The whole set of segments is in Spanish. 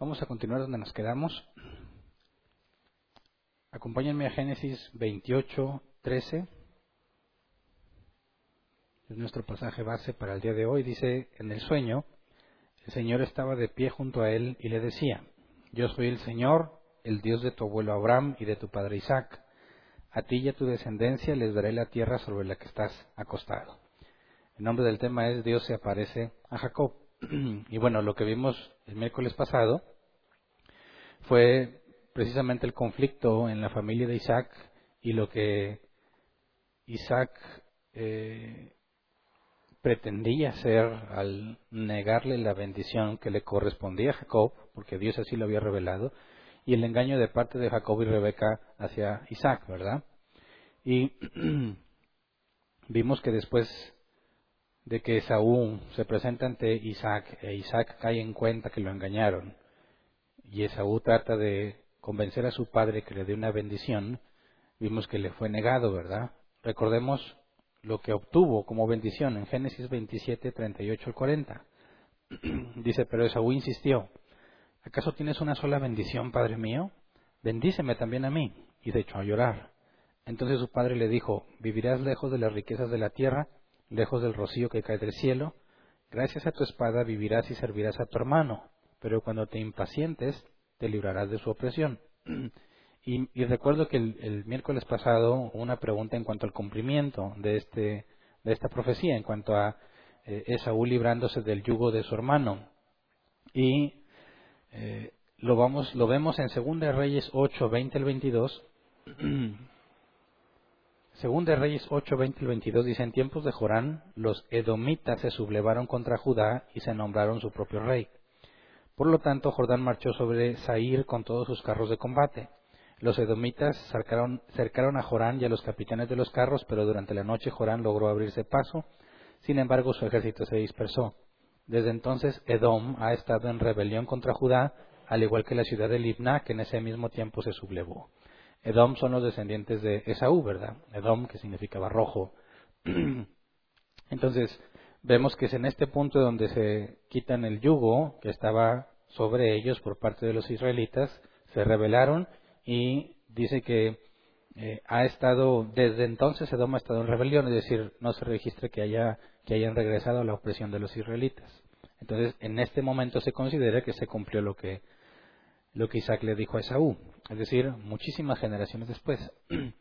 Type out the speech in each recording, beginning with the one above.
Vamos a continuar donde nos quedamos. Acompáñenme a Génesis 28, 13. Es nuestro pasaje base para el día de hoy. Dice, en el sueño, el Señor estaba de pie junto a él y le decía, yo soy el Señor, el Dios de tu abuelo Abraham y de tu padre Isaac. A ti y a tu descendencia les daré la tierra sobre la que estás acostado. El nombre del tema es Dios se aparece a Jacob. y bueno, lo que vimos el miércoles pasado fue precisamente el conflicto en la familia de Isaac y lo que Isaac eh, pretendía hacer al negarle la bendición que le correspondía a Jacob, porque Dios así lo había revelado, y el engaño de parte de Jacob y Rebeca hacia Isaac, ¿verdad? Y vimos que después de que Esaú se presenta ante Isaac e Isaac cae en cuenta que lo engañaron y Esaú trata de convencer a su padre que le dé una bendición, vimos que le fue negado, ¿verdad? Recordemos lo que obtuvo como bendición en Génesis 27, 38 al 40. Dice, pero Esaú insistió, ¿acaso tienes una sola bendición, padre mío? Bendíceme también a mí. Y de hecho a llorar. Entonces su padre le dijo, vivirás lejos de las riquezas de la tierra, lejos del rocío que cae del cielo. Gracias a tu espada vivirás y servirás a tu hermano pero cuando te impacientes, te librarás de su opresión. Y, recuerdo que el, miércoles pasado una pregunta en cuanto al cumplimiento de, este, de esta profecía, en cuanto a eh, Esaú librándose del yugo de su hermano. Y eh, lo, vamos, lo vemos en 2 Reyes 8, 20 al 22. Segunda Reyes 8, 20 al 22 dice, en tiempos de Jorán, los edomitas se sublevaron contra Judá y se nombraron su propio rey. Por lo tanto, Jordán marchó sobre Sair con todos sus carros de combate. Los edomitas cercaron, cercaron a Jorán y a los capitanes de los carros, pero durante la noche Jorán logró abrirse paso. Sin embargo, su ejército se dispersó. Desde entonces, Edom ha estado en rebelión contra Judá, al igual que la ciudad de Libna, que en ese mismo tiempo se sublevó. Edom son los descendientes de Esaú, ¿verdad? Edom, que significaba rojo. Entonces, vemos que es en este punto donde se quitan el yugo que estaba sobre ellos por parte de los israelitas, se rebelaron y dice que eh, ha estado, desde entonces Edom ha estado en rebelión, es decir, no se registra que, haya, que hayan regresado a la opresión de los israelitas. Entonces, en este momento se considera que se cumplió lo que, lo que Isaac le dijo a Esaú, es decir, muchísimas generaciones después.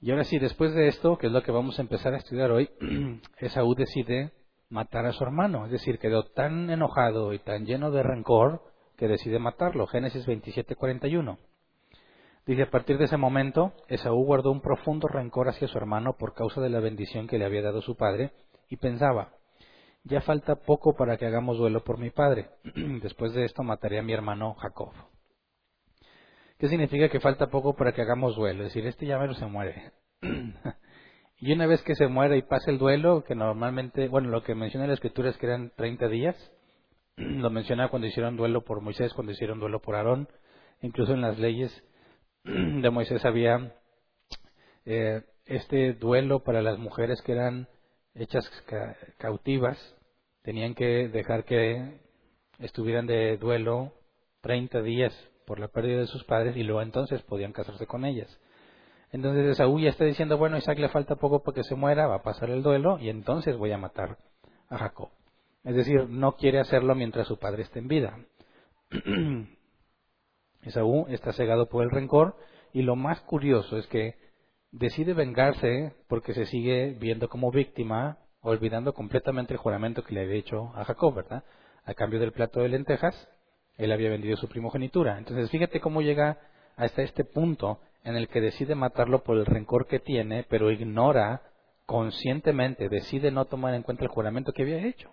Y ahora sí, después de esto, que es lo que vamos a empezar a estudiar hoy, Esaú decide matar a su hermano. Es decir, quedó tan enojado y tan lleno de rencor que decide matarlo. Génesis 27, 41. Dice, a partir de ese momento, Esaú guardó un profundo rencor hacia su hermano por causa de la bendición que le había dado su padre y pensaba, ya falta poco para que hagamos duelo por mi padre. Después de esto mataré a mi hermano Jacob. ¿Qué significa que falta poco para que hagamos duelo? Es decir, este ya se muere. y una vez que se muere y pasa el duelo, que normalmente, bueno, lo que menciona la escritura es que eran 30 días, lo menciona cuando hicieron duelo por Moisés, cuando hicieron duelo por Aarón, incluso en las leyes de Moisés había eh, este duelo para las mujeres que eran hechas cautivas, tenían que dejar que estuvieran de duelo 30 días por la pérdida de sus padres y luego entonces podían casarse con ellas. Entonces Esaú ya está diciendo, bueno, Isaac le falta poco para que se muera, va a pasar el duelo y entonces voy a matar a Jacob. Es decir, no quiere hacerlo mientras su padre esté en vida. Esaú está cegado por el rencor y lo más curioso es que decide vengarse porque se sigue viendo como víctima, olvidando completamente el juramento que le había hecho a Jacob, ¿verdad? A cambio del plato de lentejas, él había vendido su primogenitura. Entonces, fíjate cómo llega hasta este punto en el que decide matarlo por el rencor que tiene, pero ignora conscientemente decide no tomar en cuenta el juramento que había hecho.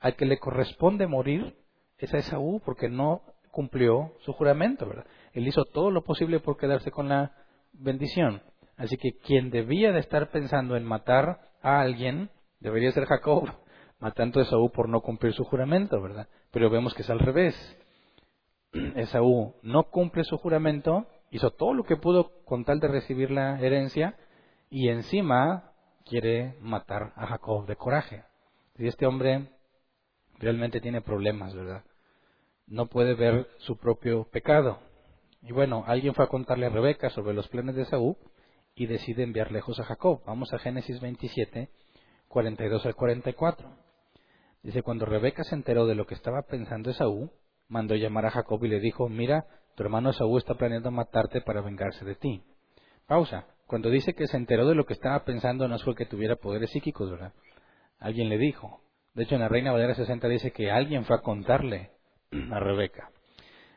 Al que le corresponde morir es a Esaú porque no cumplió su juramento, ¿verdad? Él hizo todo lo posible por quedarse con la bendición. Así que quien debía de estar pensando en matar a alguien debería ser Jacob, matando a Esaú por no cumplir su juramento, ¿verdad? Pero vemos que es al revés. Esaú no cumple su juramento, hizo todo lo que pudo con tal de recibir la herencia y encima quiere matar a Jacob de coraje. Y este hombre realmente tiene problemas, ¿verdad? No puede ver su propio pecado. Y bueno, alguien fue a contarle a Rebeca sobre los planes de Esaú y decide enviar lejos a Jacob. Vamos a Génesis 27, 42 al 44. Dice, cuando Rebeca se enteró de lo que estaba pensando Esaú, mandó llamar a Jacob y le dijo, mira, tu hermano Esaú está planeando matarte para vengarse de ti. Pausa. Cuando dice que se enteró de lo que estaba pensando, no fue que tuviera poderes psíquicos, ¿verdad? Alguien le dijo. De hecho, en la Reina Valera 60 dice que alguien fue a contarle a Rebeca.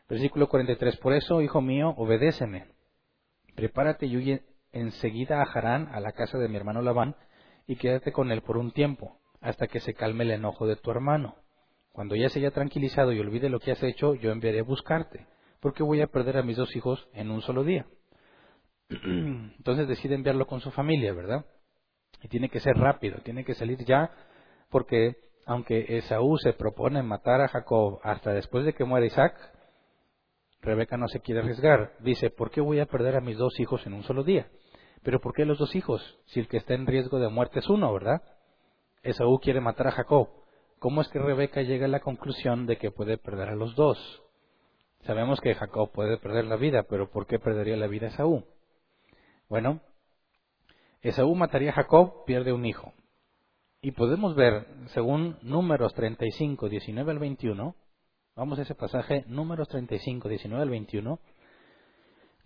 Versículo 43. Por eso, hijo mío, obedéceme. Prepárate y huye enseguida a Harán, a la casa de mi hermano Labán, y quédate con él por un tiempo, hasta que se calme el enojo de tu hermano. Cuando ya se haya tranquilizado y olvide lo que has hecho, yo enviaré a buscarte, porque voy a perder a mis dos hijos en un solo día. Entonces decide enviarlo con su familia, ¿verdad? Y tiene que ser rápido, tiene que salir ya, porque aunque Esaú se propone matar a Jacob hasta después de que muera Isaac, Rebeca no se quiere arriesgar. Dice, ¿por qué voy a perder a mis dos hijos en un solo día? Pero ¿por qué los dos hijos? Si el que está en riesgo de muerte es uno, ¿verdad? Esaú quiere matar a Jacob. ¿Cómo es que Rebeca llega a la conclusión de que puede perder a los dos? Sabemos que Jacob puede perder la vida, pero ¿por qué perdería la vida Esaú? Bueno, Esaú mataría a Jacob, pierde un hijo. Y podemos ver, según números 35, 19 al 21, vamos a ese pasaje, números 35, 19 al 21,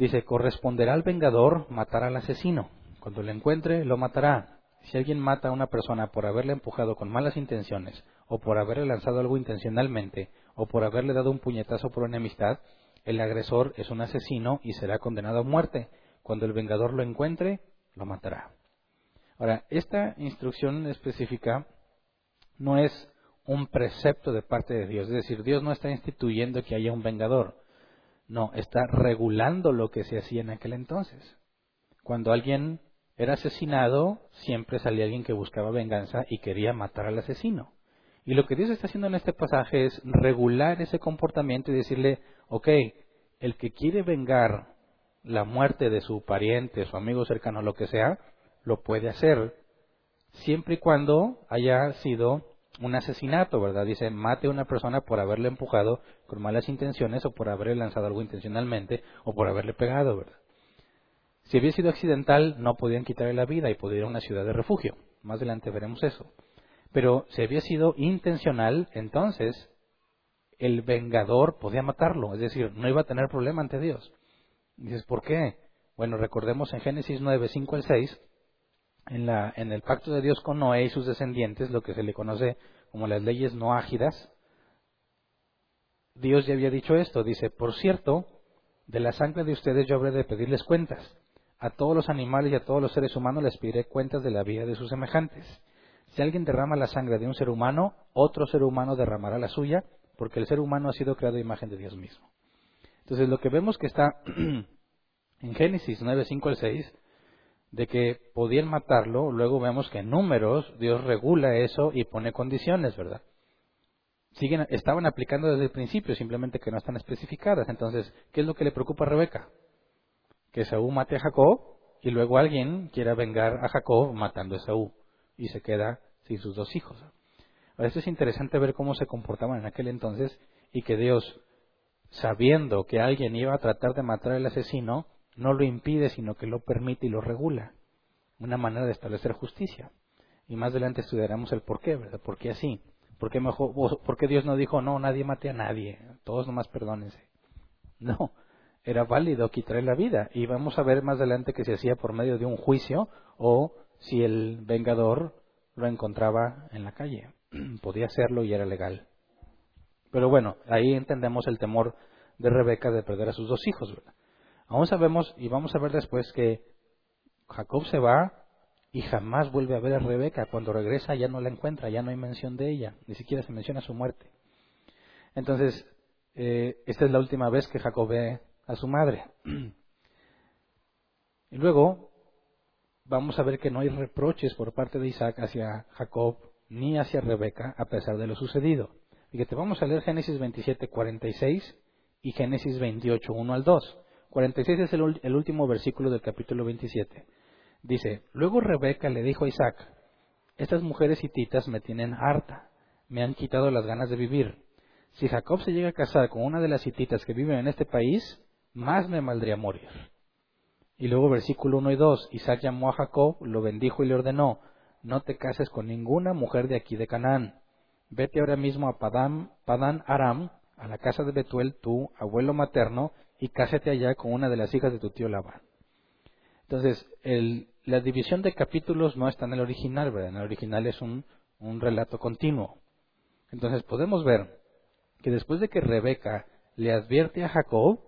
dice, corresponderá al vengador matar al asesino. Cuando le encuentre, lo matará. Si alguien mata a una persona por haberle empujado con malas intenciones, o por haberle lanzado algo intencionalmente, o por haberle dado un puñetazo por enemistad, el agresor es un asesino y será condenado a muerte. Cuando el vengador lo encuentre, lo matará. Ahora, esta instrucción específica no es un precepto de parte de Dios, es decir, Dios no está instituyendo que haya un vengador, no, está regulando lo que se hacía en aquel entonces. Cuando alguien era asesinado, siempre salía alguien que buscaba venganza y quería matar al asesino. Y lo que Dios está haciendo en este pasaje es regular ese comportamiento y decirle, ok, el que quiere vengar la muerte de su pariente, su amigo cercano, lo que sea, lo puede hacer, siempre y cuando haya sido un asesinato, ¿verdad? Dice, mate a una persona por haberle empujado con malas intenciones o por haberle lanzado algo intencionalmente o por haberle pegado, ¿verdad? Si había sido accidental, no podían quitarle la vida y podía ir a una ciudad de refugio. Más adelante veremos eso. Pero si había sido intencional, entonces el vengador podía matarlo, es decir, no iba a tener problema ante Dios. Dices, ¿por qué? Bueno, recordemos en Génesis 9, 5 al 6, en, la, en el pacto de Dios con Noé y sus descendientes, lo que se le conoce como las leyes no ágidas, Dios ya había dicho esto, dice, por cierto, de la sangre de ustedes yo habré de pedirles cuentas. A todos los animales y a todos los seres humanos les pediré cuentas de la vida de sus semejantes. Si alguien derrama la sangre de un ser humano, otro ser humano derramará la suya, porque el ser humano ha sido creado a imagen de Dios mismo. Entonces lo que vemos que está en Génesis 9, 5 al 6, de que podían matarlo, luego vemos que en números Dios regula eso y pone condiciones, ¿verdad? Siguen, estaban aplicando desde el principio, simplemente que no están especificadas. Entonces, ¿qué es lo que le preocupa a Rebeca? Que Saúl mate a Jacob y luego alguien quiera vengar a Jacob matando a Saúl y se queda sin sus dos hijos. Esto es interesante ver cómo se comportaban en aquel entonces y que Dios, sabiendo que alguien iba a tratar de matar al asesino, no lo impide, sino que lo permite y lo regula. Una manera de establecer justicia. Y más adelante estudiaremos el por qué, ¿verdad? ¿Por qué así? ¿Por qué, mejor, ¿Por qué Dios no dijo, no, nadie mate a nadie? Todos nomás perdónense. No, era válido quitarle la vida. Y vamos a ver más adelante que se hacía por medio de un juicio o si el vengador lo encontraba en la calle. Podía hacerlo y era legal. Pero bueno, ahí entendemos el temor de Rebeca de perder a sus dos hijos. ¿verdad? Aún sabemos y vamos a ver después que Jacob se va, y jamás vuelve a ver a Rebeca. Cuando regresa ya no la encuentra, ya no hay mención de ella, ni siquiera se menciona su muerte. Entonces, eh, esta es la última vez que Jacob ve a su madre. y luego vamos a ver que no hay reproches por parte de Isaac hacia Jacob ni hacia Rebeca a pesar de lo sucedido. Fíjate, vamos a leer Génesis 27, 46 y Génesis 28, 1 al 2. 46 es el, el último versículo del capítulo 27. Dice, luego Rebeca le dijo a Isaac, estas mujeres hititas me tienen harta, me han quitado las ganas de vivir. Si Jacob se llega a casar con una de las hititas que viven en este país, más me maldría morir. Y luego versículo 1 y 2, Isaac llamó a Jacob, lo bendijo y le ordenó, no te cases con ninguna mujer de aquí de Canaán. Vete ahora mismo a Padán, Padán Aram, a la casa de Betuel, tu abuelo materno, y cásate allá con una de las hijas de tu tío Labán. Entonces, el, la división de capítulos no está en el original, ¿verdad? En el original es un, un relato continuo. Entonces, podemos ver que después de que Rebeca le advierte a Jacob,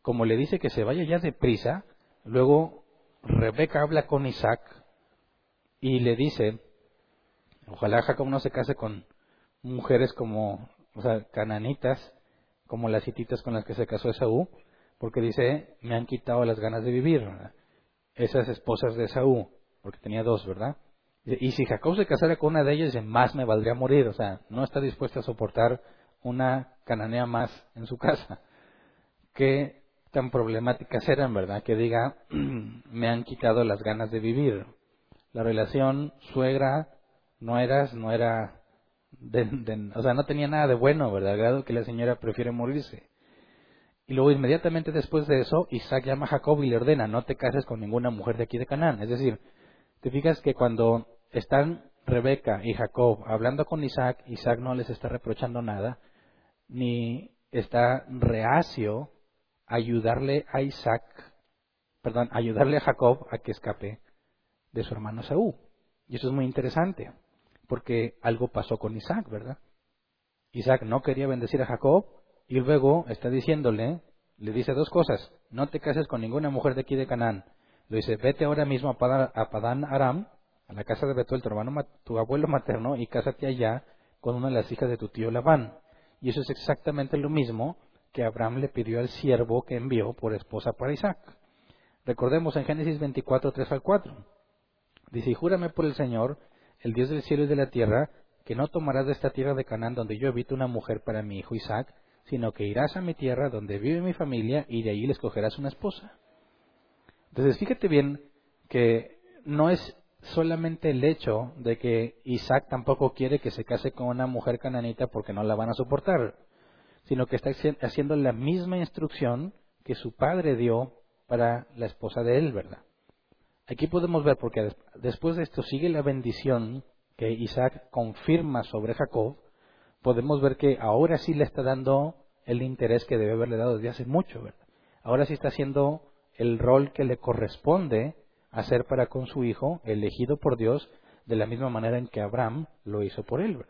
como le dice que se vaya ya deprisa, luego Rebeca habla con Isaac y le dice, ojalá Jacob no se case con mujeres como, o sea, cananitas, como las hititas con las que se casó Esaú, porque dice, me han quitado las ganas de vivir. Esas esposas de Esaú, porque tenía dos, ¿verdad? Y si Jacob se casara con una de ellas, más me valdría morir. O sea, no está dispuesta a soportar una cananea más en su casa. Qué tan problemáticas eran, ¿verdad? Que diga, me han quitado las ganas de vivir. La relación suegra, no eras, o sea, no tenía nada de bueno, ¿verdad? Grado que la señora prefiere morirse. Y luego inmediatamente después de eso, Isaac llama a Jacob y le ordena, no te cases con ninguna mujer de aquí de Canaán. Es decir, te fijas que cuando están Rebeca y Jacob hablando con Isaac, Isaac no les está reprochando nada, ni está reacio a ayudarle a Isaac, perdón, ayudarle a Jacob a que escape de su hermano Saúl. Y eso es muy interesante, porque algo pasó con Isaac, ¿verdad? Isaac no quería bendecir a Jacob y luego está diciéndole, le dice dos cosas, no te cases con ninguna mujer de aquí de Canaán. Le dice, vete ahora mismo a Padán, Aram, a la casa de Betuel, tu hermano, tu abuelo materno, y cásate allá con una de las hijas de tu tío Labán. Y eso es exactamente lo mismo que Abraham le pidió al siervo que envió por esposa para Isaac. Recordemos en Génesis 24, 3 al 4. Dice, júrame por el Señor, el Dios del cielo y de la tierra, que no tomarás de esta tierra de Canaán donde yo habito una mujer para mi hijo Isaac, sino que irás a mi tierra donde vive mi familia y de ahí le escogerás una esposa. Entonces, fíjate bien que no es solamente el hecho de que Isaac tampoco quiere que se case con una mujer cananita porque no la van a soportar, sino que está haciendo la misma instrucción que su padre dio para la esposa de él, ¿verdad? Aquí podemos ver, porque después de esto sigue la bendición que Isaac confirma sobre Jacob, podemos ver que ahora sí le está dando el interés que debe haberle dado desde hace mucho, ¿verdad? Ahora sí está haciendo el rol que le corresponde hacer para con su hijo, elegido por Dios, de la misma manera en que Abraham lo hizo por él.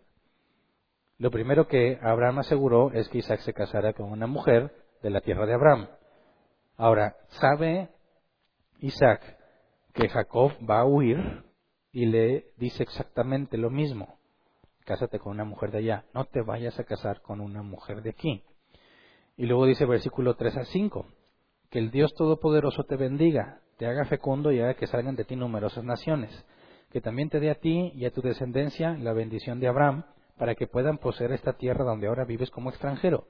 Lo primero que Abraham aseguró es que Isaac se casara con una mujer de la tierra de Abraham. Ahora, ¿sabe Isaac que Jacob va a huir y le dice exactamente lo mismo? Cásate con una mujer de allá, no te vayas a casar con una mujer de aquí. Y luego dice versículo 3 a 5, que el Dios Todopoderoso te bendiga, te haga fecundo y haga que salgan de ti numerosas naciones, que también te dé a ti y a tu descendencia la bendición de Abraham, para que puedan poseer esta tierra donde ahora vives como extranjero,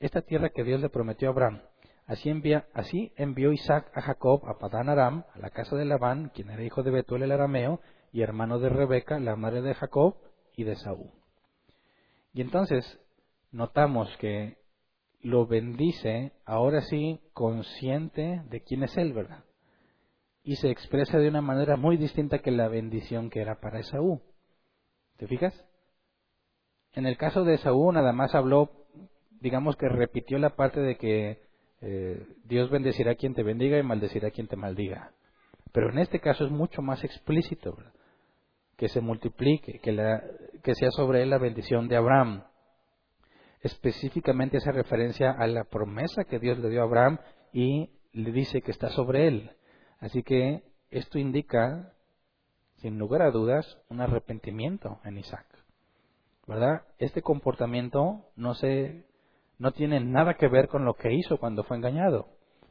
esta tierra que Dios le prometió a Abraham. Así, envía, así envió Isaac a Jacob a Padán Aram, a la casa de Labán, quien era hijo de Betuel el arameo, y hermano de Rebeca, la madre de Jacob, y de Saúl. Y entonces notamos que lo bendice, ahora sí, consciente de quién es él, ¿verdad? y se expresa de una manera muy distinta que la bendición que era para Esaú. ¿Te fijas? En el caso de Esaú nada más habló, digamos que repitió la parte de que eh, Dios bendecirá a quien te bendiga y maldecirá a quien te maldiga. Pero en este caso es mucho más explícito, que se multiplique, que, la, que sea sobre él la bendición de Abraham. Específicamente hace referencia a la promesa que Dios le dio a Abraham y le dice que está sobre él. Así que esto indica sin lugar a dudas, un arrepentimiento en Isaac. ¿Verdad? Este comportamiento no se no tiene nada que ver con lo que hizo cuando fue engañado.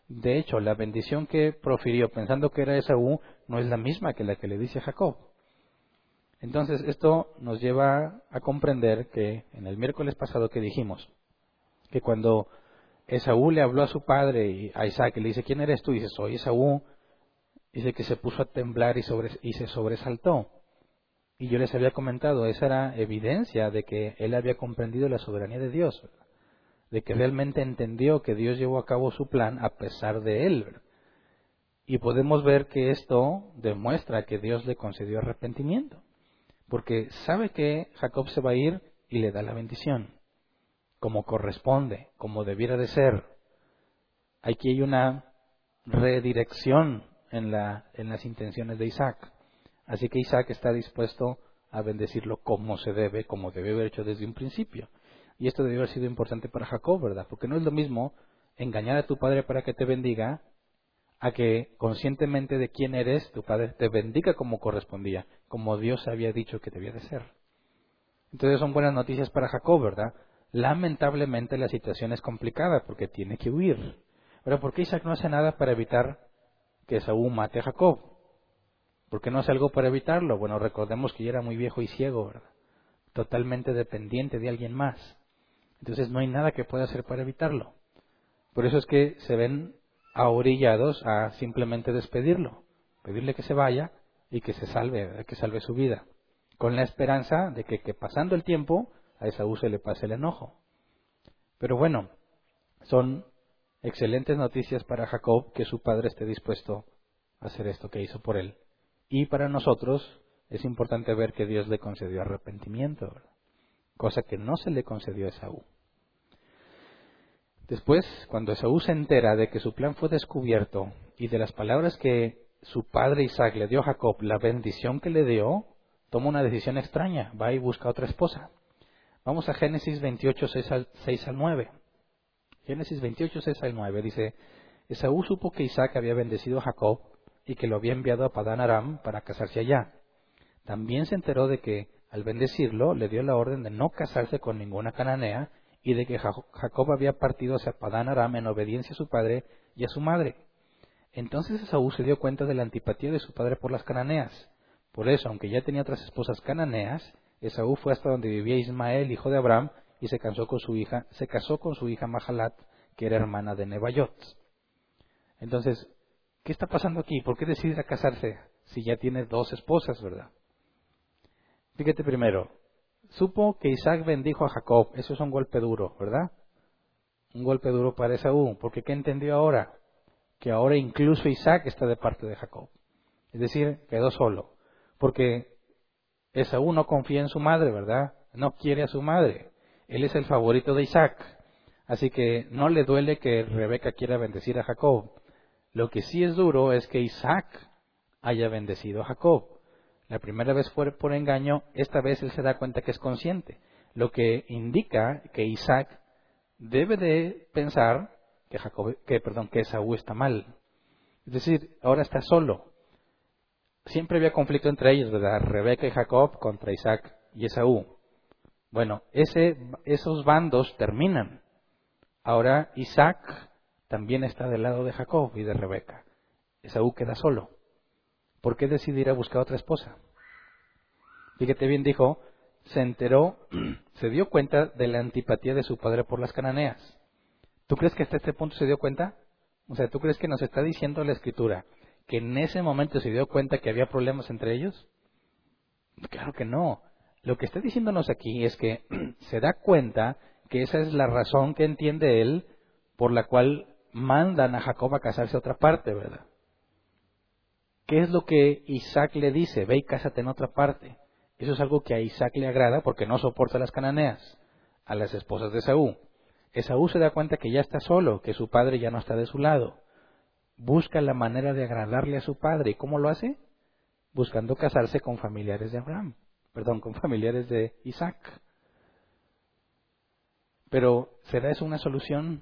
De hecho, la bendición que profirió pensando que era Esaú no es la misma que la que le dice Jacob. Entonces, esto nos lleva a comprender que en el miércoles pasado que dijimos que cuando Esaú le habló a su padre y a Isaac y le dice, ¿quién eres tú? Y dice, soy Esaú. Dice que se puso a temblar y, y se sobresaltó. Y yo les había comentado, esa era evidencia de que él había comprendido la soberanía de Dios de que realmente entendió que Dios llevó a cabo su plan a pesar de él. Y podemos ver que esto demuestra que Dios le concedió arrepentimiento, porque sabe que Jacob se va a ir y le da la bendición, como corresponde, como debiera de ser. Aquí hay una redirección en, la, en las intenciones de Isaac. Así que Isaac está dispuesto a bendecirlo como se debe, como debe haber hecho desde un principio. Y esto debió haber sido importante para Jacob, ¿verdad? Porque no es lo mismo engañar a tu padre para que te bendiga a que conscientemente de quién eres, tu padre te bendiga como correspondía, como Dios había dicho que debía de ser. Entonces son buenas noticias para Jacob, ¿verdad? Lamentablemente la situación es complicada porque tiene que huir. Pero ¿por qué Isaac no hace nada para evitar que Saúl mate a Jacob? ¿Por qué no hace algo para evitarlo? Bueno, recordemos que ya era muy viejo y ciego, ¿verdad? Totalmente dependiente de alguien más. Entonces no hay nada que pueda hacer para evitarlo. Por eso es que se ven ahorillados a simplemente despedirlo, pedirle que se vaya y que se salve, que salve su vida, con la esperanza de que, pasando el tiempo a Esaú se le pase el enojo. Pero bueno, son excelentes noticias para Jacob que su padre esté dispuesto a hacer esto que hizo por él. Y para nosotros es importante ver que Dios le concedió arrepentimiento cosa que no se le concedió a Esaú. Después, cuando Esaú se entera de que su plan fue descubierto y de las palabras que su padre Isaac le dio a Jacob, la bendición que le dio, toma una decisión extraña, va y busca otra esposa. Vamos a Génesis 28, 6 al, 6 al 9. Génesis 28, 6 al 9 dice, Esaú supo que Isaac había bendecido a Jacob y que lo había enviado a Padán Aram para casarse allá. También se enteró de que al bendecirlo, le dio la orden de no casarse con ninguna cananea y de que Jacob había partido hacia Padán Aram en obediencia a su padre y a su madre. Entonces Esaú se dio cuenta de la antipatía de su padre por las cananeas. Por eso, aunque ya tenía otras esposas cananeas, Esaú fue hasta donde vivía Ismael, hijo de Abraham, y se casó con su hija, se casó con su hija Mahalat, que era hermana de Nebayot. Entonces, ¿qué está pasando aquí? ¿Por qué decide casarse si ya tiene dos esposas, verdad? Fíjate primero, supo que Isaac bendijo a Jacob. Eso es un golpe duro, ¿verdad? Un golpe duro para Esaú, porque ¿qué entendió ahora? Que ahora incluso Isaac está de parte de Jacob. Es decir, quedó solo. Porque Esaú no confía en su madre, ¿verdad? No quiere a su madre. Él es el favorito de Isaac. Así que no le duele que Rebeca quiera bendecir a Jacob. Lo que sí es duro es que Isaac haya bendecido a Jacob. La primera vez fue por engaño, esta vez él se da cuenta que es consciente, lo que indica que Isaac debe de pensar que, Jacob, que, perdón, que Esaú está mal. Es decir, ahora está solo. Siempre había conflicto entre ellos, ¿verdad? Rebeca y Jacob contra Isaac y Esaú. Bueno, ese, esos bandos terminan. Ahora Isaac también está del lado de Jacob y de Rebeca. Esaú queda solo. ¿Por qué decidir a buscar otra esposa? Fíjate bien, dijo, se enteró, se dio cuenta de la antipatía de su padre por las cananeas. ¿Tú crees que hasta este punto se dio cuenta? O sea, ¿tú crees que nos está diciendo la escritura que en ese momento se dio cuenta que había problemas entre ellos? Claro que no. Lo que está diciéndonos aquí es que se da cuenta que esa es la razón que entiende él por la cual mandan a Jacob a casarse a otra parte, ¿verdad? ¿Qué es lo que Isaac le dice? Ve y cásate en otra parte. Eso es algo que a Isaac le agrada porque no soporta a las cananeas, a las esposas de Esaú. Esaú se da cuenta que ya está solo, que su padre ya no está de su lado. Busca la manera de agradarle a su padre. ¿Y cómo lo hace? Buscando casarse con familiares de Abraham, perdón, con familiares de Isaac. Pero ¿será eso una solución?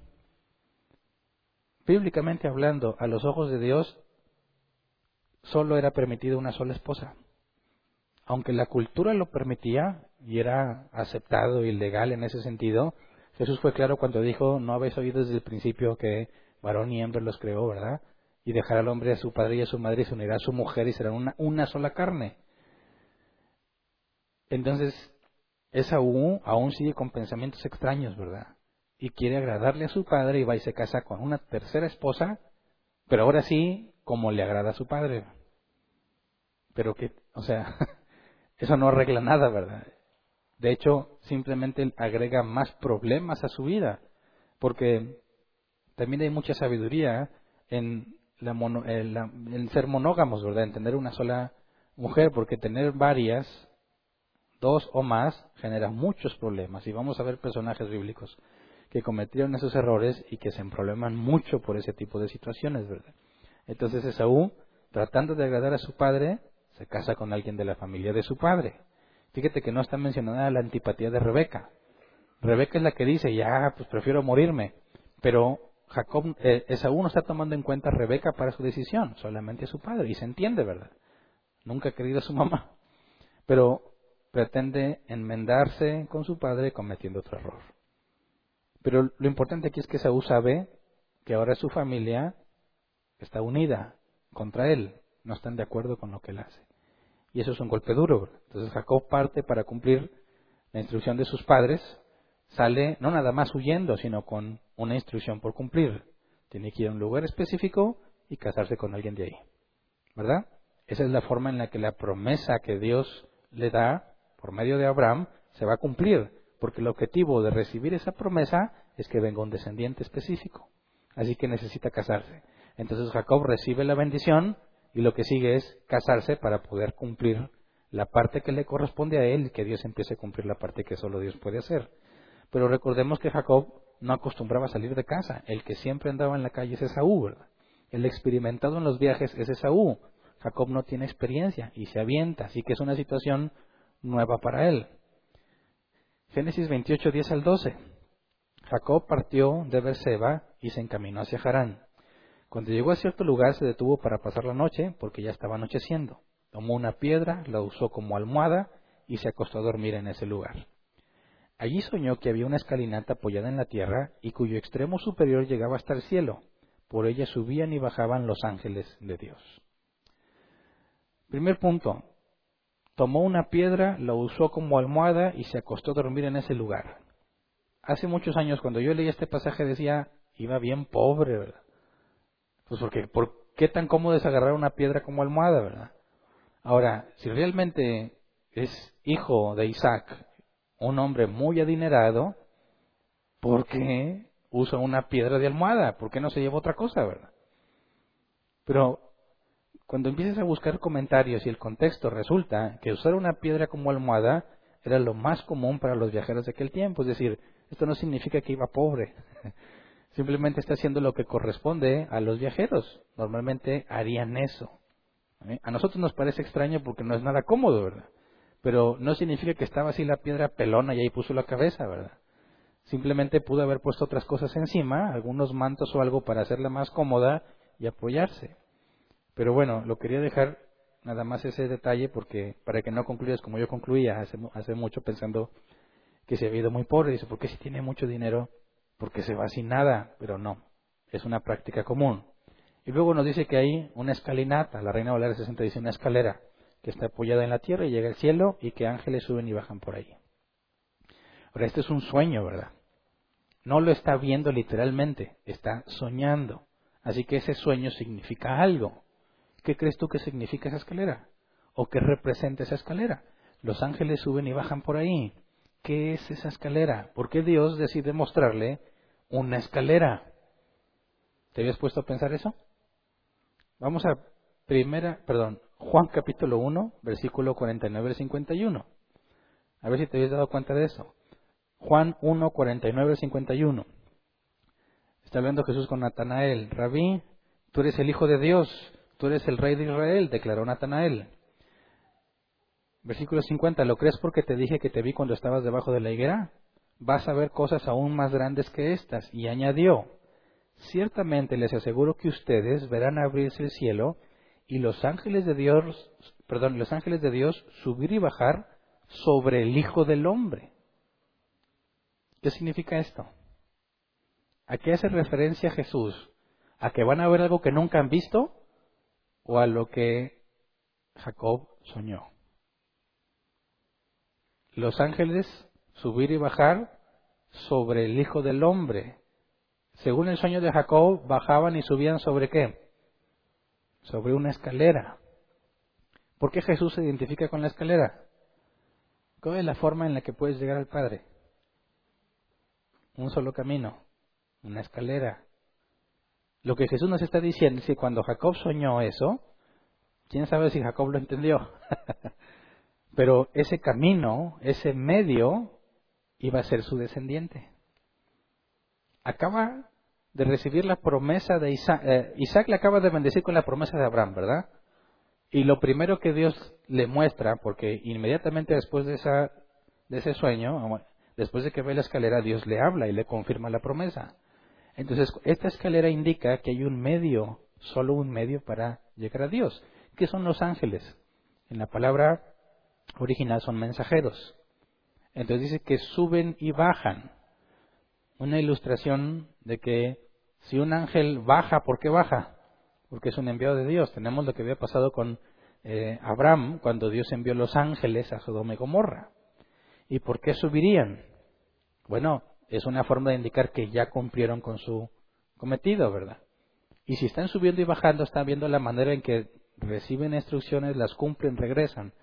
Bíblicamente hablando, a los ojos de Dios, solo era permitido una sola esposa. aunque la cultura lo permitía y era aceptado y legal en ese sentido, Jesús fue claro cuando dijo, no habéis oído desde el principio que varón y hembra los creó, ¿verdad? Y dejará al hombre a su padre y a su madre y se unirá a su mujer y será una, una sola carne. Entonces, Esaú aún sigue con pensamientos extraños, ¿verdad? Y quiere agradarle a su padre y va y se casa con una tercera esposa, pero ahora sí, como le agrada a su padre. Pero que, o sea, eso no arregla nada, ¿verdad? De hecho, simplemente agrega más problemas a su vida, porque también hay mucha sabiduría en, la en, ser monógamos, ¿verdad? En tener una sola mujer, porque tener varias, dos o más, genera muchos problemas. Y vamos a ver personajes bíblicos que cometieron esos errores y que se probleman mucho por ese tipo de situaciones, ¿verdad? Entonces Esaú, tratando de agradar a su padre, se casa con alguien de la familia de su padre. Fíjate que no está mencionada la antipatía de Rebeca. Rebeca es la que dice, ya, pues prefiero morirme. Pero Jacob, eh, Esaú no está tomando en cuenta a Rebeca para su decisión, solamente a su padre. Y se entiende, ¿verdad? Nunca ha querido a su mamá. Pero pretende enmendarse con su padre cometiendo otro error. Pero lo importante aquí es que Esaú sabe que ahora su familia está unida contra él. No están de acuerdo con lo que él hace. Y eso es un golpe duro. Entonces Jacob parte para cumplir la instrucción de sus padres, sale no nada más huyendo, sino con una instrucción por cumplir. Tiene que ir a un lugar específico y casarse con alguien de ahí. ¿Verdad? Esa es la forma en la que la promesa que Dios le da por medio de Abraham se va a cumplir, porque el objetivo de recibir esa promesa es que venga un descendiente específico. Así que necesita casarse. Entonces Jacob recibe la bendición y lo que sigue es casarse para poder cumplir la parte que le corresponde a él y que Dios empiece a cumplir la parte que solo Dios puede hacer. Pero recordemos que Jacob no acostumbraba a salir de casa. El que siempre andaba en la calle es Esaú, ¿verdad? El experimentado en los viajes es Esaú. Jacob no tiene experiencia y se avienta, así que es una situación nueva para él. Génesis 28, 10 al 12. Jacob partió de Berseba y se encaminó hacia Harán. Cuando llegó a cierto lugar se detuvo para pasar la noche porque ya estaba anocheciendo. Tomó una piedra, la usó como almohada y se acostó a dormir en ese lugar. Allí soñó que había una escalinata apoyada en la tierra y cuyo extremo superior llegaba hasta el cielo. Por ella subían y bajaban los ángeles de Dios. Primer punto. Tomó una piedra, la usó como almohada y se acostó a dormir en ese lugar. Hace muchos años, cuando yo leí este pasaje, decía, iba bien pobre, ¿verdad? Pues porque, ¿por qué tan cómodo es agarrar una piedra como almohada, verdad? Ahora, si realmente es hijo de Isaac, un hombre muy adinerado, ¿por qué usa una piedra de almohada? ¿Por qué no se lleva otra cosa, verdad? Pero cuando empiezas a buscar comentarios y el contexto resulta que usar una piedra como almohada era lo más común para los viajeros de aquel tiempo, es decir, esto no significa que iba pobre, Simplemente está haciendo lo que corresponde a los viajeros. Normalmente harían eso. ¿Eh? A nosotros nos parece extraño porque no es nada cómodo, ¿verdad? Pero no significa que estaba así la piedra pelona y ahí puso la cabeza, ¿verdad? Simplemente pudo haber puesto otras cosas encima, algunos mantos o algo para hacerla más cómoda y apoyarse. Pero bueno, lo quería dejar nada más ese detalle porque para que no concluyas como yo concluía hace, hace mucho pensando que se había ido muy pobre. Dice, ¿por qué si tiene mucho dinero porque se va sin nada, pero no, es una práctica común. Y luego nos dice que hay una escalinata, la Reina Valera 60 dice una escalera que está apoyada en la tierra y llega al cielo y que ángeles suben y bajan por ahí. Ahora, este es un sueño, ¿verdad? No lo está viendo literalmente, está soñando. Así que ese sueño significa algo. ¿Qué crees tú que significa esa escalera? ¿O qué representa esa escalera? Los ángeles suben y bajan por ahí. ¿Qué es esa escalera? ¿Por qué Dios decide mostrarle una escalera? ¿Te habías puesto a pensar eso? Vamos a primera, perdón, Juan capítulo 1, versículo 49 al 51. A ver si te habías dado cuenta de eso. Juan 1, 49 al 51. Está hablando Jesús con Natanael. Rabí, tú eres el Hijo de Dios, tú eres el Rey de Israel, declaró Natanael. Versículo 50, ¿lo crees porque te dije que te vi cuando estabas debajo de la higuera? Vas a ver cosas aún más grandes que estas. Y añadió, ciertamente les aseguro que ustedes verán abrirse el cielo y los ángeles de Dios perdón, los ángeles de Dios subir y bajar sobre el Hijo del Hombre. ¿Qué significa esto? ¿A qué hace referencia Jesús? ¿A que van a ver algo que nunca han visto? ¿O a lo que Jacob soñó? Los ángeles subir y bajar sobre el Hijo del Hombre. Según el sueño de Jacob, bajaban y subían sobre qué? Sobre una escalera. ¿Por qué Jesús se identifica con la escalera? ¿Cuál es la forma en la que puedes llegar al Padre? Un solo camino, una escalera. Lo que Jesús nos está diciendo es que cuando Jacob soñó eso, quién sabe si Jacob lo entendió, pero ese camino, ese medio, iba a ser su descendiente. Acaba de recibir la promesa de Isaac, eh, Isaac le acaba de bendecir con la promesa de Abraham, ¿verdad? Y lo primero que Dios le muestra, porque inmediatamente después de, esa, de ese sueño, después de que ve la escalera, Dios le habla y le confirma la promesa. Entonces, esta escalera indica que hay un medio, solo un medio para llegar a Dios. ¿Qué son los ángeles? En la palabra original son mensajeros. Entonces dice que suben y bajan. Una ilustración de que si un ángel baja, ¿por qué baja? Porque es un enviado de Dios. Tenemos lo que había pasado con eh, Abraham cuando Dios envió los ángeles a Sodoma y Gomorra. ¿Y por qué subirían? Bueno, es una forma de indicar que ya cumplieron con su cometido, ¿verdad? Y si están subiendo y bajando, están viendo la manera en que reciben instrucciones, las cumplen, regresan,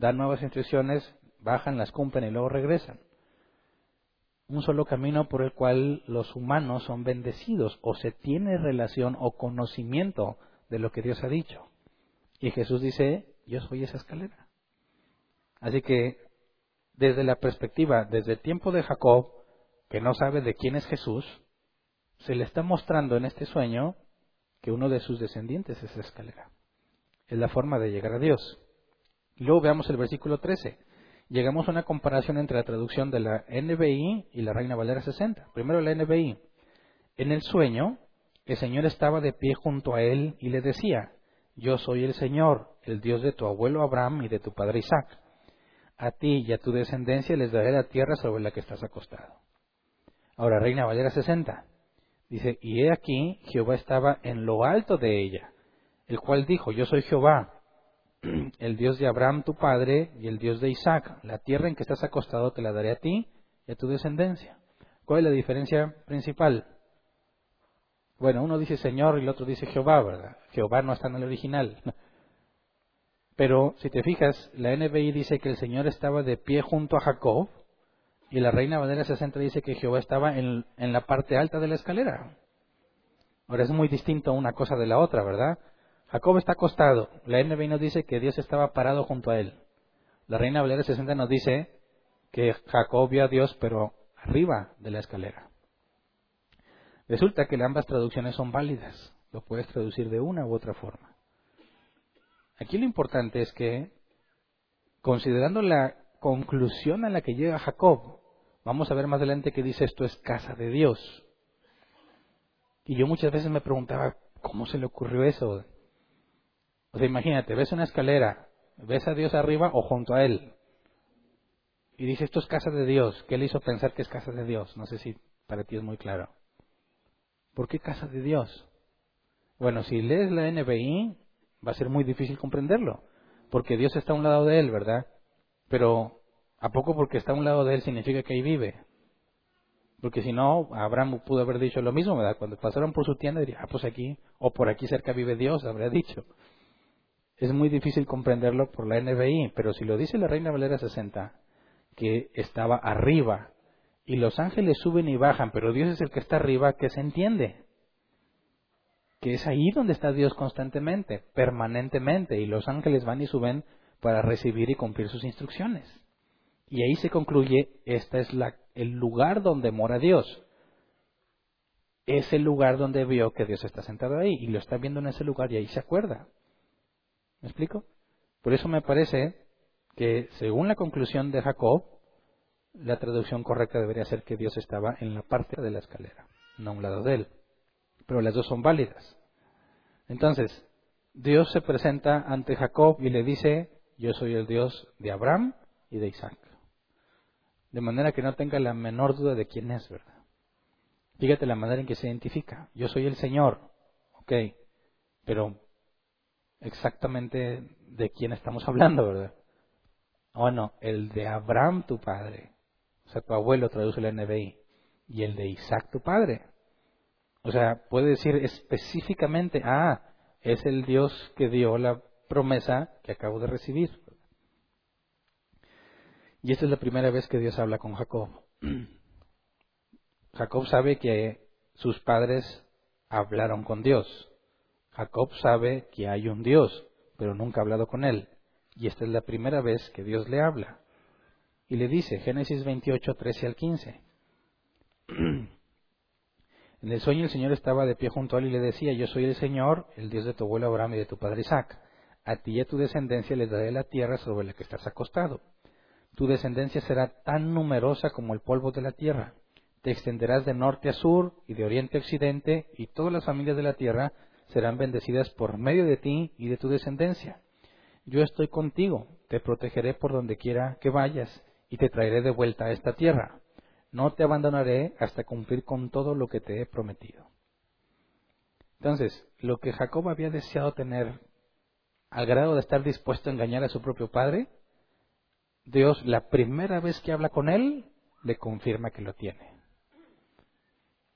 dan nuevas instrucciones, bajan, las cumplen y luego regresan. Un solo camino por el cual los humanos son bendecidos o se tiene relación o conocimiento de lo que Dios ha dicho. Y Jesús dice, yo soy esa escalera. Así que desde la perspectiva, desde el tiempo de Jacob, que no sabe de quién es Jesús, se le está mostrando en este sueño que uno de sus descendientes es escalera. Es la forma de llegar a Dios. Luego veamos el versículo 13 llegamos a una comparación entre la traducción de la NBI y la Reina Valera 60. Primero la NBI. En el sueño, el Señor estaba de pie junto a él y le decía, Yo soy el Señor, el Dios de tu abuelo Abraham y de tu padre Isaac. A ti y a tu descendencia les daré la tierra sobre la que estás acostado. Ahora, Reina Valera 60. Dice, y he aquí, Jehová estaba en lo alto de ella, el cual dijo, Yo soy Jehová, el Dios de Abraham tu padre y el Dios de Isaac. La tierra en que estás acostado te la daré a ti y a tu descendencia. ¿Cuál es la diferencia principal? Bueno, uno dice Señor y el otro dice Jehová, ¿verdad? Jehová no está en el original. Pero si te fijas, la NBI dice que el Señor estaba de pie junto a Jacob y la Reina Valera 60 dice que Jehová estaba en, en la parte alta de la escalera. Ahora es muy distinto una cosa de la otra, ¿verdad? Jacob está acostado. La NBI nos dice que Dios estaba parado junto a él. La Reina Valera 60 nos dice que Jacob vio a Dios, pero arriba de la escalera. Resulta que ambas traducciones son válidas. Lo puedes traducir de una u otra forma. Aquí lo importante es que, considerando la conclusión a la que llega Jacob, vamos a ver más adelante que dice esto es casa de Dios. Y yo muchas veces me preguntaba, ¿cómo se le ocurrió eso? O sea, imagínate, ves una escalera, ves a Dios arriba o junto a Él. Y dice, esto es casa de Dios. ¿Qué le hizo pensar que es casa de Dios? No sé si para ti es muy claro. ¿Por qué casa de Dios? Bueno, si lees la NBI, va a ser muy difícil comprenderlo. Porque Dios está a un lado de Él, ¿verdad? Pero, ¿a poco porque está a un lado de Él significa que ahí vive? Porque si no, Abraham pudo haber dicho lo mismo, ¿verdad? Cuando pasaron por su tienda, diría, ah, pues aquí, o por aquí cerca vive Dios, habría dicho. Es muy difícil comprenderlo por la NBI, pero si lo dice la Reina Valera 60, que estaba arriba, y los ángeles suben y bajan, pero Dios es el que está arriba, que se entiende. Que es ahí donde está Dios constantemente, permanentemente, y los ángeles van y suben para recibir y cumplir sus instrucciones. Y ahí se concluye, este es la, el lugar donde mora Dios. Es el lugar donde vio que Dios está sentado ahí, y lo está viendo en ese lugar y ahí se acuerda. ¿Me explico? Por eso me parece que, según la conclusión de Jacob, la traducción correcta debería ser que Dios estaba en la parte de la escalera, no a un lado de él. Pero las dos son válidas. Entonces, Dios se presenta ante Jacob y le dice, yo soy el Dios de Abraham y de Isaac. De manera que no tenga la menor duda de quién es, ¿verdad? Fíjate la manera en que se identifica. Yo soy el Señor, ok, pero exactamente de quién estamos hablando, ¿verdad? Bueno, el de Abraham tu padre, o sea, tu abuelo traduce el NBI, y el de Isaac tu padre. O sea, puede decir específicamente, ah, es el Dios que dio la promesa que acabo de recibir. Y esta es la primera vez que Dios habla con Jacob. Jacob sabe que sus padres hablaron con Dios. Jacob sabe que hay un Dios, pero nunca ha hablado con él. Y esta es la primera vez que Dios le habla. Y le dice, Génesis 28, 13 al 15. En el sueño el Señor estaba de pie junto a él y le decía, yo soy el Señor, el Dios de tu abuelo Abraham y de tu padre Isaac. A ti y a tu descendencia les daré la tierra sobre la que estás acostado. Tu descendencia será tan numerosa como el polvo de la tierra. Te extenderás de norte a sur y de oriente a occidente, y todas las familias de la tierra serán bendecidas por medio de ti y de tu descendencia. Yo estoy contigo, te protegeré por donde quiera que vayas, y te traeré de vuelta a esta tierra no te abandonaré hasta cumplir con todo lo que te he prometido. Entonces, lo que Jacob había deseado tener al grado de estar dispuesto a engañar a su propio padre, Dios la primera vez que habla con él, le confirma que lo tiene.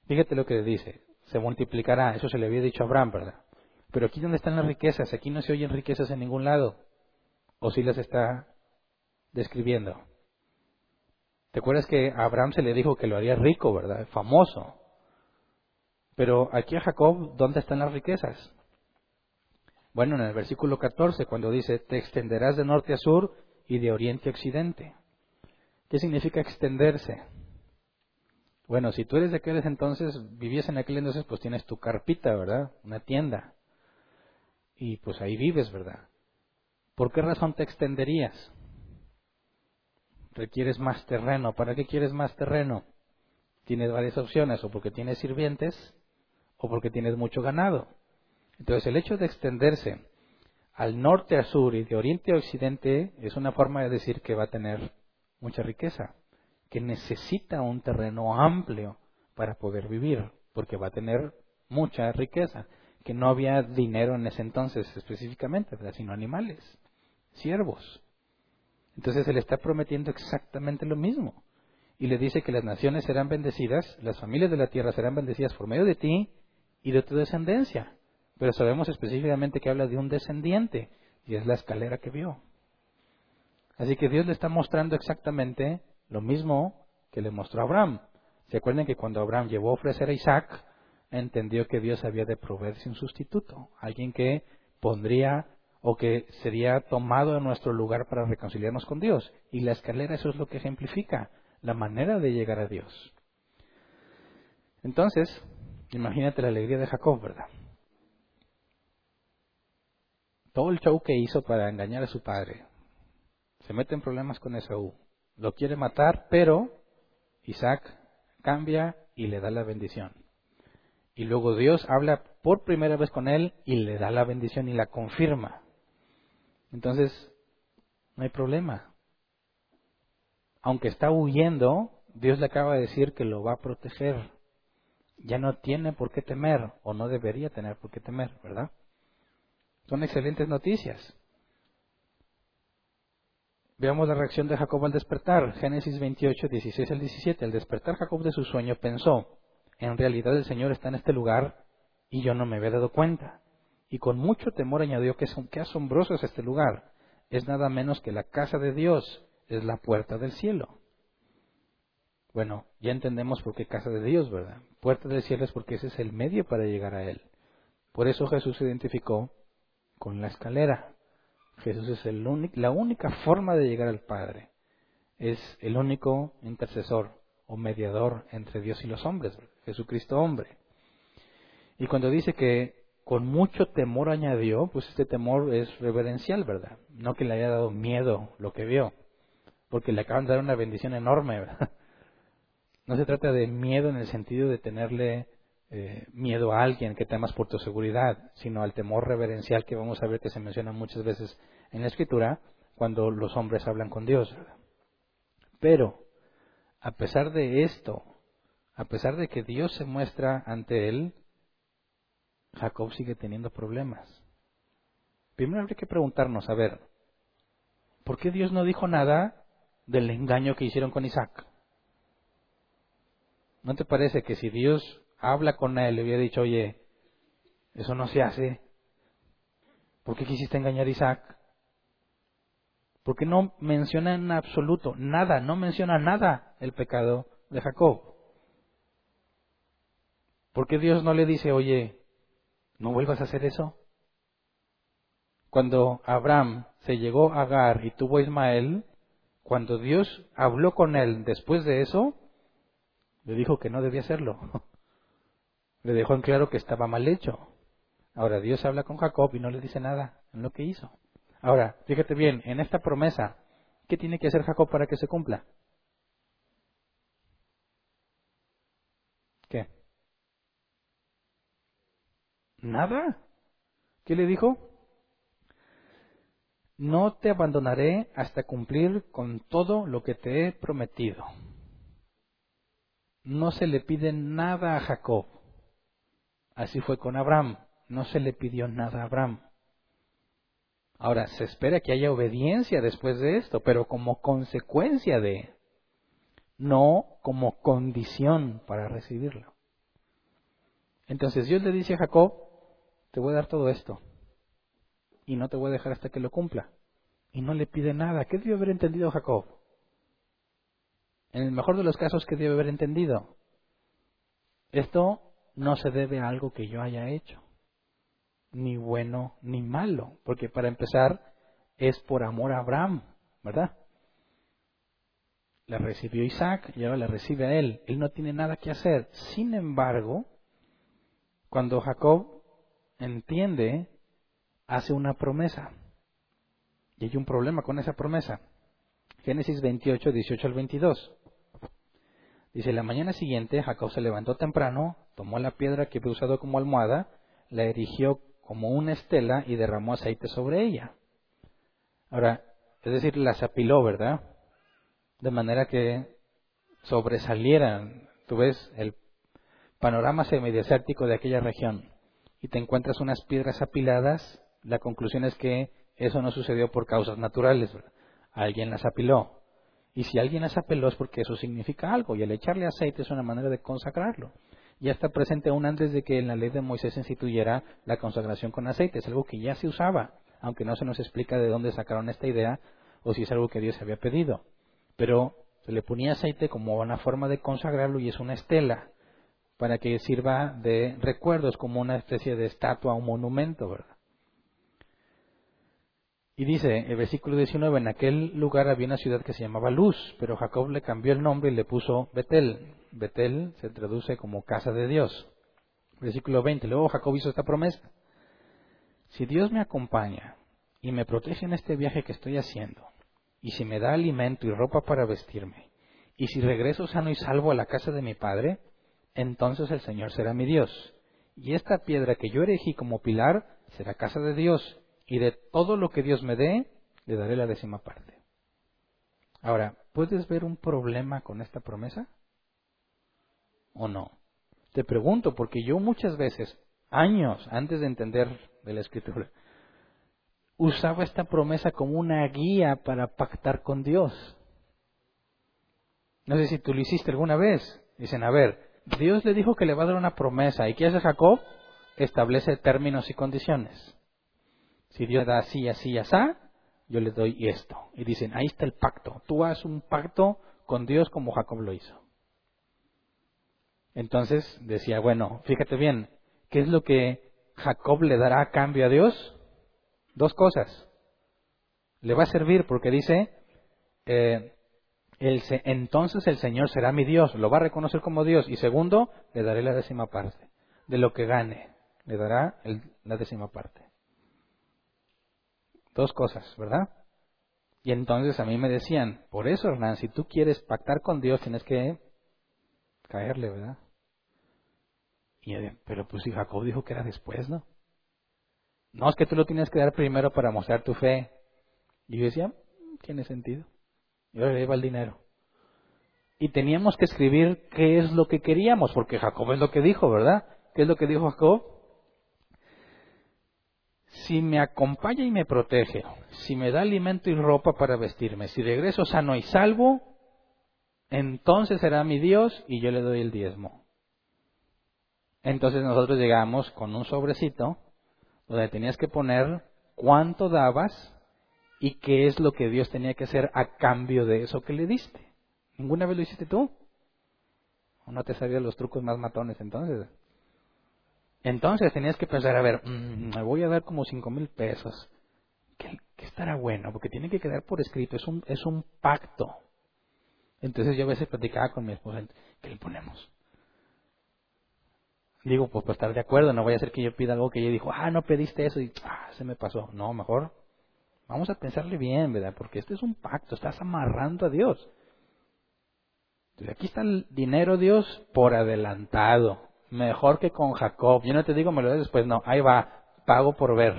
Fíjate lo que dice, se multiplicará, eso se le había dicho a Abraham, ¿verdad? Pero aquí donde están las riquezas, aquí no se oyen riquezas en ningún lado, o si las está describiendo. ¿Te acuerdas que a Abraham se le dijo que lo haría rico, verdad? Famoso. Pero aquí a Jacob, ¿dónde están las riquezas? Bueno, en el versículo 14, cuando dice, te extenderás de norte a sur y de oriente a occidente. ¿Qué significa extenderse? Bueno, si tú eres de aquel entonces, vivías en aquel entonces, pues tienes tu carpita, ¿verdad? Una tienda. Y pues ahí vives, ¿verdad? ¿Por qué razón te extenderías? requieres más terreno. ¿Para qué quieres más terreno? Tienes varias opciones, o porque tienes sirvientes, o porque tienes mucho ganado. Entonces el hecho de extenderse al norte a sur y de oriente a occidente es una forma de decir que va a tener mucha riqueza, que necesita un terreno amplio para poder vivir, porque va a tener mucha riqueza, que no había dinero en ese entonces específicamente, sino animales, siervos. Entonces él está prometiendo exactamente lo mismo. Y le dice que las naciones serán bendecidas, las familias de la tierra serán bendecidas por medio de ti y de tu descendencia. Pero sabemos específicamente que habla de un descendiente, y es la escalera que vio. Así que Dios le está mostrando exactamente lo mismo que le mostró a Abraham. ¿Se acuerdan que cuando Abraham llevó a ofrecer a Isaac, entendió que Dios había de proveerse un sustituto, alguien que pondría o que sería tomado en nuestro lugar para reconciliarnos con Dios. Y la escalera eso es lo que ejemplifica, la manera de llegar a Dios. Entonces, imagínate la alegría de Jacob, ¿verdad? Todo el show que hizo para engañar a su padre. Se mete en problemas con Esaú. Lo quiere matar, pero Isaac cambia y le da la bendición. Y luego Dios habla por primera vez con él y le da la bendición y la confirma. Entonces, no hay problema. Aunque está huyendo, Dios le acaba de decir que lo va a proteger. Ya no tiene por qué temer, o no debería tener por qué temer, ¿verdad? Son excelentes noticias. Veamos la reacción de Jacob al despertar. Génesis 28, 16 al 17. Al despertar Jacob de su sueño pensó, en realidad el Señor está en este lugar y yo no me había dado cuenta y con mucho temor añadió que qué asombroso es este lugar. Es nada menos que la casa de Dios, es la puerta del cielo. Bueno, ya entendemos por qué casa de Dios, ¿verdad? Puerta del cielo es porque ese es el medio para llegar a Él. Por eso Jesús se identificó con la escalera. Jesús es el la única forma de llegar al Padre. Es el único intercesor o mediador entre Dios y los hombres, Jesucristo hombre. Y cuando dice que con mucho temor añadió, pues este temor es reverencial, ¿verdad? No que le haya dado miedo lo que vio, porque le acaban de dar una bendición enorme, ¿verdad? No se trata de miedo en el sentido de tenerle eh, miedo a alguien, que temas por tu seguridad, sino al temor reverencial que vamos a ver que se menciona muchas veces en la Escritura cuando los hombres hablan con Dios. Pero, a pesar de esto, a pesar de que Dios se muestra ante él, Jacob sigue teniendo problemas. Primero habría que preguntarnos, a ver, ¿por qué Dios no dijo nada del engaño que hicieron con Isaac? ¿No te parece que si Dios habla con él, le hubiera dicho, oye, eso no se hace? ¿Por qué quisiste engañar a Isaac? Porque no menciona en absoluto nada, no menciona nada el pecado de Jacob. ¿Por qué Dios no le dice, oye, no vuelvas a hacer eso? Cuando Abraham se llegó a Agar y tuvo a Ismael, cuando Dios habló con él después de eso, le dijo que no debía hacerlo. Le dejó en claro que estaba mal hecho. Ahora Dios habla con Jacob y no le dice nada en lo que hizo. Ahora, fíjate bien, en esta promesa, ¿qué tiene que hacer Jacob para que se cumpla? ¿Qué? Nada. ¿Qué le dijo? No te abandonaré hasta cumplir con todo lo que te he prometido. No se le pide nada a Jacob. Así fue con Abraham. No se le pidió nada a Abraham. Ahora, se espera que haya obediencia después de esto, pero como consecuencia de, no como condición para recibirlo. Entonces Dios le dice a Jacob, te voy a dar todo esto y no te voy a dejar hasta que lo cumpla. Y no le pide nada. ¿Qué debe haber entendido Jacob? En el mejor de los casos, ¿qué debe haber entendido? Esto no se debe a algo que yo haya hecho, ni bueno ni malo, porque para empezar es por amor a Abraham, ¿verdad? Le recibió Isaac y ahora le recibe a él. Él no tiene nada que hacer. Sin embargo, cuando Jacob entiende, hace una promesa. Y hay un problema con esa promesa. Génesis 28, 18 al 22. Dice, la mañana siguiente Jacob se levantó temprano, tomó la piedra que había usado como almohada, la erigió como una estela y derramó aceite sobre ella. Ahora, es decir, las apiló, ¿verdad? De manera que sobresalieran, tú ves, el panorama semidesértico de aquella región y te encuentras unas piedras apiladas, la conclusión es que eso no sucedió por causas naturales. Alguien las apiló. Y si alguien las apiló es porque eso significa algo. Y el echarle aceite es una manera de consagrarlo. Ya está presente aún antes de que en la ley de Moisés se instituyera la consagración con aceite. Es algo que ya se usaba, aunque no se nos explica de dónde sacaron esta idea o si es algo que Dios había pedido. Pero se le ponía aceite como una forma de consagrarlo y es una estela para que sirva de recuerdos como una especie de estatua, un monumento, ¿verdad? Y dice el versículo 19, en aquel lugar había una ciudad que se llamaba Luz, pero Jacob le cambió el nombre y le puso Betel. Betel se traduce como casa de Dios. Versículo 20, luego Jacob hizo esta promesa. Si Dios me acompaña y me protege en este viaje que estoy haciendo, y si me da alimento y ropa para vestirme, y si regreso sano y salvo a la casa de mi padre, entonces el Señor será mi Dios. Y esta piedra que yo erigí como pilar será casa de Dios, y de todo lo que Dios me dé, le daré la décima parte. Ahora, ¿puedes ver un problema con esta promesa? ¿O no? Te pregunto, porque yo muchas veces, años antes de entender de la escritura, usaba esta promesa como una guía para pactar con Dios. No sé si tú lo hiciste alguna vez. Dicen, a ver, Dios le dijo que le va a dar una promesa. ¿Y qué hace Jacob? Establece términos y condiciones. Si Dios da así, así, así, yo le doy esto. Y dicen, ahí está el pacto. Tú haces un pacto con Dios como Jacob lo hizo. Entonces decía, bueno, fíjate bien, ¿qué es lo que Jacob le dará a cambio a Dios? Dos cosas. Le va a servir porque dice, eh, entonces el Señor será mi Dios, lo va a reconocer como Dios. Y segundo, le daré la décima parte de lo que gane, le dará la décima parte. Dos cosas, ¿verdad? Y entonces a mí me decían, por eso Hernán, si tú quieres pactar con Dios tienes que caerle, ¿verdad? Y yo pero pues si Jacob dijo que era después, ¿no? No, es que tú lo tienes que dar primero para mostrar tu fe. Y yo decía, mm, tiene sentido. Yo le iba el dinero. Y teníamos que escribir qué es lo que queríamos, porque Jacob es lo que dijo, ¿verdad? ¿Qué es lo que dijo Jacob? Si me acompaña y me protege, si me da alimento y ropa para vestirme, si regreso sano y salvo, entonces será mi Dios y yo le doy el diezmo. Entonces nosotros llegamos con un sobrecito donde tenías que poner cuánto dabas y qué es lo que Dios tenía que hacer a cambio de eso que le diste. ¿Ninguna vez lo hiciste tú? ¿O no te sabías los trucos más matones entonces? Entonces tenías que pensar, a ver, mm, me voy a dar como cinco mil pesos. ¿Qué, estará bueno? Porque tiene que quedar por escrito, es un, es un pacto. Entonces yo a veces platicaba con mi esposa, ¿qué le ponemos? Digo, pues para estar de acuerdo, no voy a ser que yo pida algo que ella dijo, ah, no pediste eso y ah, se me pasó. No, mejor vamos a pensarle bien, ¿verdad? Porque este es un pacto, estás amarrando a Dios. Entonces aquí está el dinero, Dios, por adelantado. Mejor que con Jacob. Yo no te digo, me lo des después, no, ahí va, pago por ver.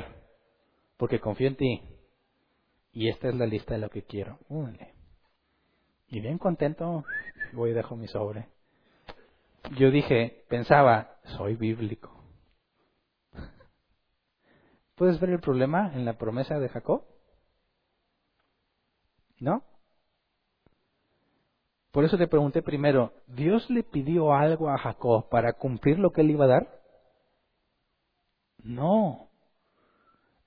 Porque confío en ti. Y esta es la lista de lo que quiero. Y bien contento, voy y dejo mi sobre yo dije, pensaba, soy bíblico. ¿Puedes ver el problema en la promesa de Jacob? ¿No? Por eso te pregunté primero, ¿Dios le pidió algo a Jacob para cumplir lo que él iba a dar? No,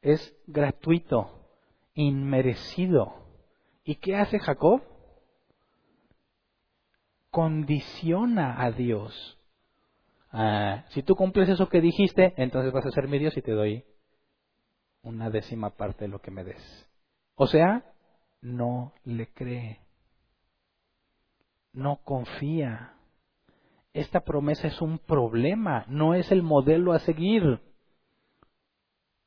es gratuito, inmerecido. ¿Y qué hace Jacob? condiciona a Dios. Ah, si tú cumples eso que dijiste, entonces vas a ser mi Dios y te doy una décima parte de lo que me des. O sea, no le cree. No confía. Esta promesa es un problema, no es el modelo a seguir.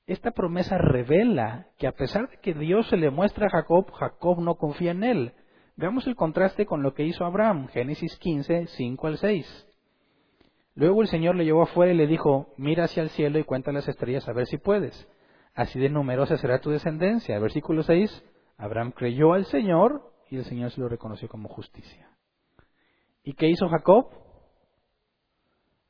Esta promesa revela que a pesar de que Dios se le muestra a Jacob, Jacob no confía en él. Veamos el contraste con lo que hizo Abraham, Génesis 15, 5 al 6. Luego el Señor le llevó afuera y le dijo, mira hacia el cielo y cuenta las estrellas a ver si puedes. Así de numerosa será tu descendencia. Versículo 6, Abraham creyó al Señor y el Señor se lo reconoció como justicia. ¿Y qué hizo Jacob?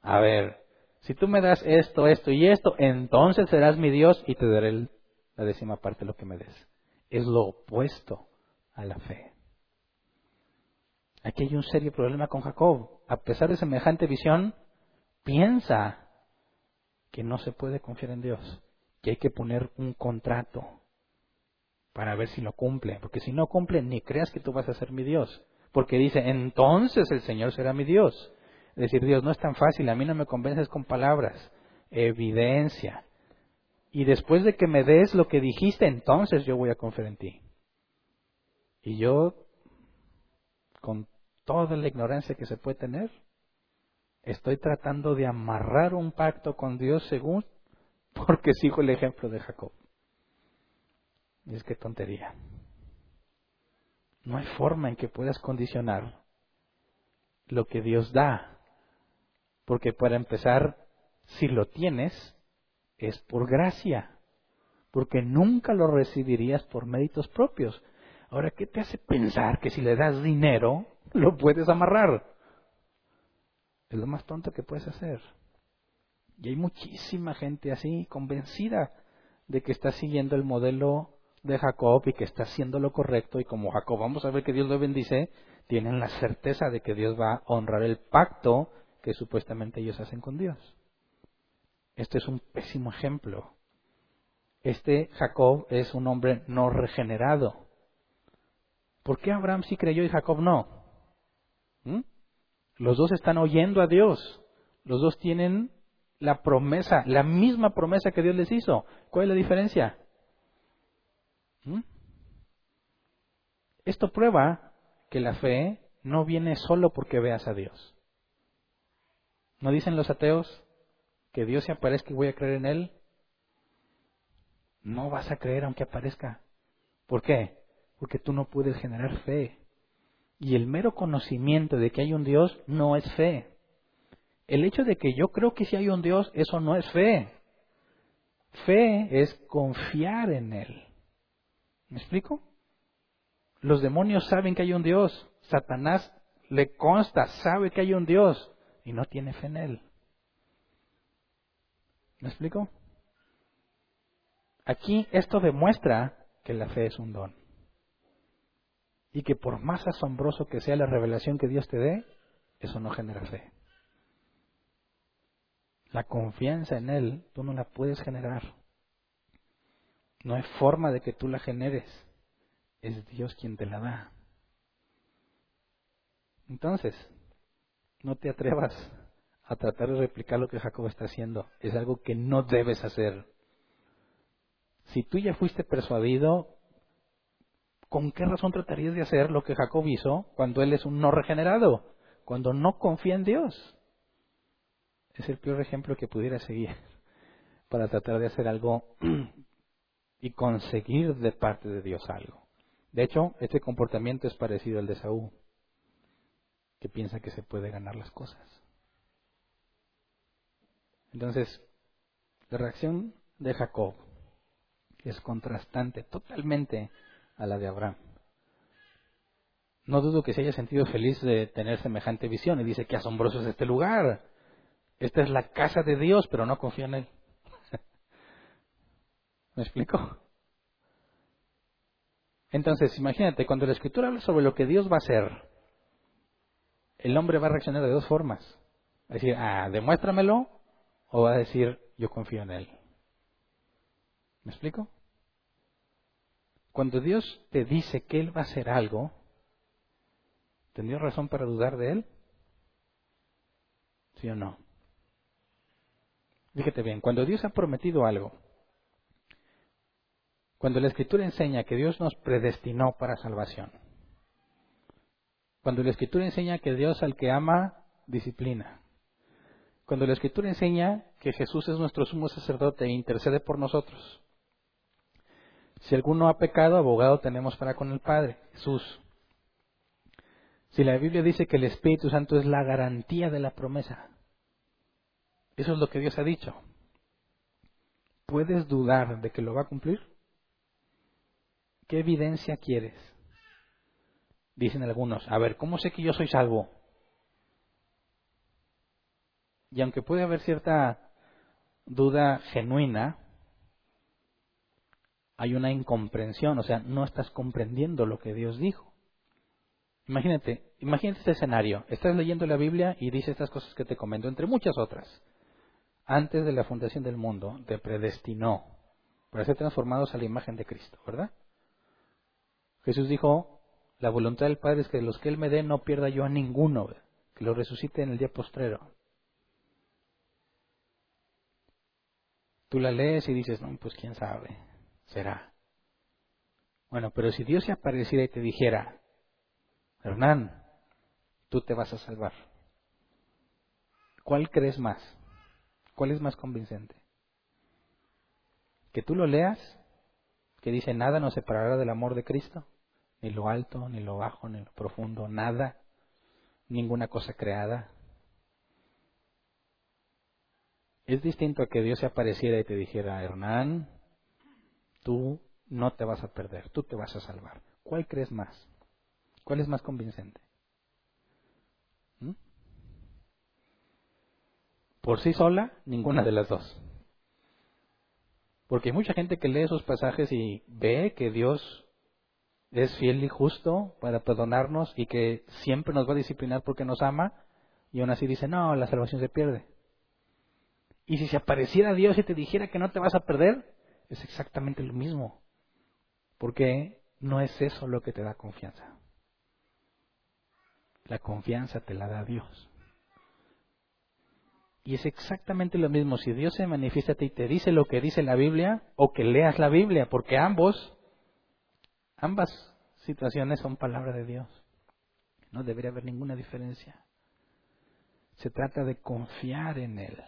A ver, si tú me das esto, esto y esto, entonces serás mi Dios y te daré la décima parte de lo que me des. Es lo opuesto a la fe. Aquí hay un serio problema con Jacob. A pesar de semejante visión, piensa que no se puede confiar en Dios, que hay que poner un contrato para ver si lo cumple, porque si no cumple, ni creas que tú vas a ser mi Dios, porque dice, entonces el Señor será mi Dios. Es decir, Dios no es tan fácil, a mí no me convences con palabras, evidencia. Y después de que me des lo que dijiste, entonces yo voy a confiar en ti. Y yo, con toda la ignorancia que se puede tener. Estoy tratando de amarrar un pacto con Dios según porque sigo el ejemplo de Jacob. Y es que tontería. No hay forma en que puedas condicionar lo que Dios da. Porque para empezar, si lo tienes, es por gracia. Porque nunca lo recibirías por méritos propios. Ahora, ¿qué te hace pensar que si le das dinero, lo puedes amarrar. Es lo más tonto que puedes hacer. Y hay muchísima gente así, convencida de que está siguiendo el modelo de Jacob y que está haciendo lo correcto. Y como Jacob, vamos a ver que Dios lo bendice, tienen la certeza de que Dios va a honrar el pacto que supuestamente ellos hacen con Dios. Este es un pésimo ejemplo. Este Jacob es un hombre no regenerado. ¿Por qué Abraham sí creyó y Jacob no? ¿Mm? Los dos están oyendo a Dios. Los dos tienen la promesa, la misma promesa que Dios les hizo. ¿Cuál es la diferencia? ¿Mm? Esto prueba que la fe no viene solo porque veas a Dios. ¿No dicen los ateos que Dios se aparezca y voy a creer en Él? No vas a creer aunque aparezca. ¿Por qué? Porque tú no puedes generar fe. Y el mero conocimiento de que hay un Dios no es fe. el hecho de que yo creo que si hay un Dios, eso no es fe. Fe es confiar en Él. ¿Me explico? Los demonios saben que hay un Dios. Satanás le consta, sabe que hay un Dios y no tiene fe en Él. ¿Me explico? Aquí esto demuestra que la fe es un don. Y que por más asombroso que sea la revelación que Dios te dé, eso no genera fe. La confianza en Él, tú no la puedes generar. No hay forma de que tú la generes. Es Dios quien te la da. Entonces, no te atrevas a tratar de replicar lo que Jacob está haciendo. Es algo que no debes hacer. Si tú ya fuiste persuadido, ¿con qué razón tratarías de hacer lo que Jacob hizo cuando él es un no regenerado? Cuando no confía en Dios. Es el peor ejemplo que pudiera seguir para tratar de hacer algo y conseguir de parte de Dios algo. De hecho, este comportamiento es parecido al de Saúl, que piensa que se puede ganar las cosas. Entonces, la reacción de Jacob es contrastante totalmente a la de Abraham. No dudo que se haya sentido feliz de tener semejante visión y dice, qué asombroso es este lugar. Esta es la casa de Dios, pero no confía en Él. ¿Me explico? Entonces, imagínate, cuando la escritura habla sobre lo que Dios va a hacer, el hombre va a reaccionar de dos formas. Va a decir, ah, demuéstramelo, o va a decir, yo confío en Él. ¿Me explico? Cuando Dios te dice que Él va a hacer algo, ¿tendrías razón para dudar de Él? ¿Sí o no? Fíjate bien, cuando Dios ha prometido algo, cuando la Escritura enseña que Dios nos predestinó para salvación, cuando la Escritura enseña que Dios al que ama disciplina, cuando la Escritura enseña que Jesús es nuestro sumo sacerdote e intercede por nosotros, si alguno ha pecado, abogado tenemos para con el Padre, Jesús. Si la Biblia dice que el Espíritu Santo es la garantía de la promesa, eso es lo que Dios ha dicho. ¿Puedes dudar de que lo va a cumplir? ¿Qué evidencia quieres? Dicen algunos, a ver, ¿cómo sé que yo soy salvo? Y aunque puede haber cierta duda genuina, hay una incomprensión, o sea, no estás comprendiendo lo que Dios dijo. Imagínate, imagínate este escenario. Estás leyendo la Biblia y dice estas cosas que te comento, entre muchas otras. Antes de la fundación del mundo, te predestinó para ser transformados a la imagen de Cristo, ¿verdad? Jesús dijo, la voluntad del Padre es que de los que Él me dé no pierda yo a ninguno, que lo resucite en el día postrero. Tú la lees y dices, no, pues quién sabe será. Bueno, pero si Dios se apareciera y te dijera, Hernán, tú te vas a salvar, ¿cuál crees más? ¿Cuál es más convincente? ¿Que tú lo leas? Que dice, nada nos separará del amor de Cristo, ni lo alto, ni lo bajo, ni lo profundo, nada, ninguna cosa creada. Es distinto a que Dios se apareciera y te dijera, Hernán, tú no te vas a perder, tú te vas a salvar. ¿Cuál crees más? ¿Cuál es más convincente? ¿Mm? Por sí sola, ninguna de las dos. Porque hay mucha gente que lee esos pasajes y ve que Dios es fiel y justo para perdonarnos y que siempre nos va a disciplinar porque nos ama, y aún así dice, no, la salvación se pierde. Y si se apareciera Dios y te dijera que no te vas a perder, es exactamente lo mismo. Porque no es eso lo que te da confianza. La confianza te la da Dios. Y es exactamente lo mismo si Dios se manifiesta a ti y te dice lo que dice la Biblia o que leas la Biblia, porque ambos, ambas situaciones son palabra de Dios. No debería haber ninguna diferencia. Se trata de confiar en Él.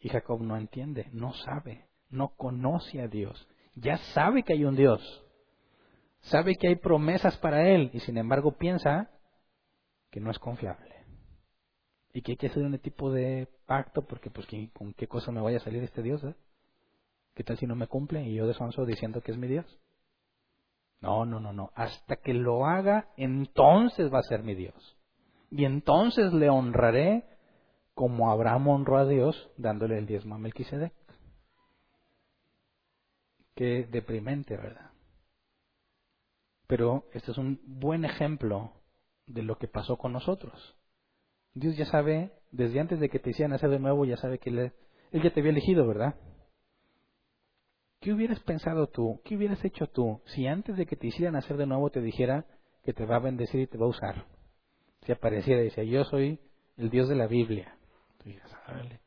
Y Jacob no entiende, no sabe no conoce a Dios. Ya sabe que hay un Dios. Sabe que hay promesas para él y sin embargo piensa que no es confiable. y que hay que hacer un tipo de pacto porque pues con qué cosa me vaya a salir este Dios, ¿eh? ¿Qué tal si no me cumple y yo desonso diciendo que es mi Dios? No, no, no, no. Hasta que lo haga, entonces va a ser mi Dios. Y entonces le honraré como Abraham honró a Dios dándole el diezmo a Melquisedec. Qué deprimente, ¿verdad? Pero este es un buen ejemplo de lo que pasó con nosotros. Dios ya sabe, desde antes de que te hicieran nacer de nuevo, ya sabe que Él, ya te había elegido, ¿verdad? ¿Qué hubieras pensado tú? ¿Qué hubieras hecho tú si antes de que te hicieran nacer de nuevo te dijera que te va a bendecir y te va a usar? Si apareciera y decía, yo soy el Dios de la Biblia. Tú dirías, árale,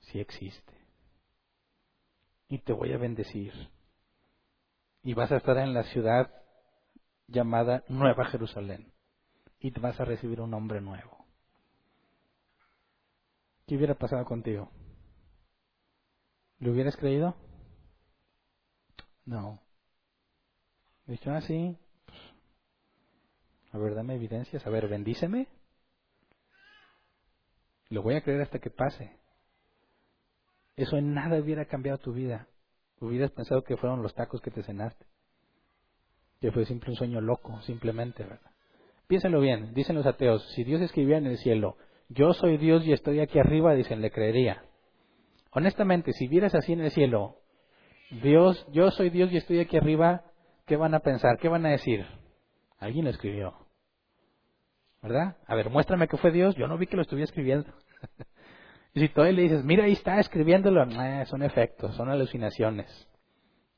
sí existe. Y te voy a bendecir. Y vas a estar en la ciudad llamada Nueva Jerusalén. Y te vas a recibir un hombre nuevo. ¿Qué hubiera pasado contigo? ¿Lo hubieras creído? No. He dicho, ah, sí. Pues, a ver, dame evidencias. A ver, bendíceme. Lo voy a creer hasta que pase. Eso en nada hubiera cambiado tu vida. Hubieras pensado que fueron los tacos que te cenaste. Que fue siempre un sueño loco, simplemente, ¿verdad? Piénsenlo bien, dicen los ateos, si Dios escribía en el cielo, yo soy Dios y estoy aquí arriba, dicen, le creería. Honestamente, si vieras así en el cielo, Dios, yo soy Dios y estoy aquí arriba, ¿qué van a pensar? ¿Qué van a decir? Alguien lo escribió. ¿Verdad? A ver, muéstrame que fue Dios, yo no vi que lo estuviera escribiendo. y si todavía le dices, mira, ahí está escribiéndolo, son efectos, son alucinaciones.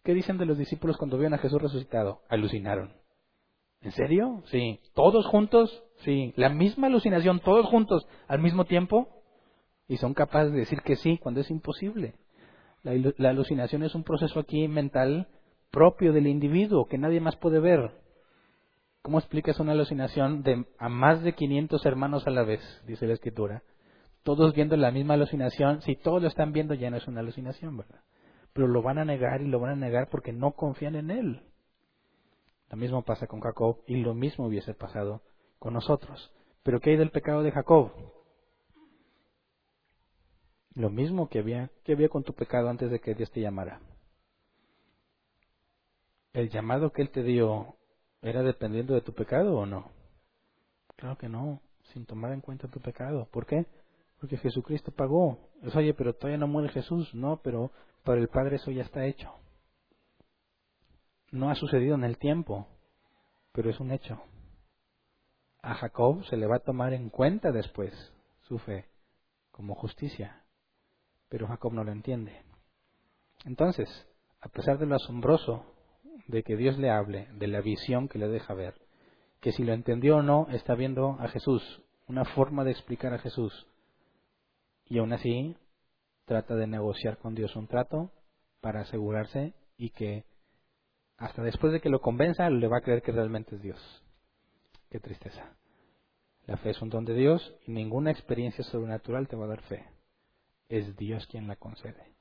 ¿Qué dicen de los discípulos cuando vieron a Jesús resucitado? Alucinaron. ¿En serio? Sí. ¿Todos juntos? Sí. ¿La misma alucinación, todos juntos al mismo tiempo? Y son capaces de decir que sí cuando es imposible. La, alucinación es un proceso aquí mental propio del individuo que nadie más puede ver. ¿Cómo explicas una alucinación de a más de 500 hermanos a la vez? Dice la escritura. Todos viendo la misma alucinación. Si todos lo están viendo ya no es una alucinación, ¿verdad? Pero lo van a negar y lo van a negar porque no confían en él. Lo mismo pasa con Jacob y lo mismo hubiese pasado con nosotros. Pero ¿qué hay del pecado de Jacob? Lo mismo que había, que había con tu pecado antes de que Dios te llamara. ¿El llamado que Él te dio era dependiendo de tu pecado o no? Claro que no, sin tomar en cuenta tu pecado. ¿Por qué? Porque Jesucristo pagó. oye, pero todavía no muere Jesús. No, pero para el Padre eso ya está hecho no ha sucedido en el tiempo, pero es un hecho. A Jacob se le va a tomar en cuenta después su fe como justicia, pero Jacob no lo entiende. Entonces, a pesar de lo asombroso de que Dios le hable, de la visión que le deja ver, que si lo entendió o no, está viendo a Jesús, una forma de explicar a Jesús, y aún así trata de negociar con Dios un trato para asegurarse y que hasta después de que lo convenza, le va a creer que realmente es Dios. Qué tristeza. La fe es un don de Dios y ninguna experiencia sobrenatural te va a dar fe. Es Dios quien la concede.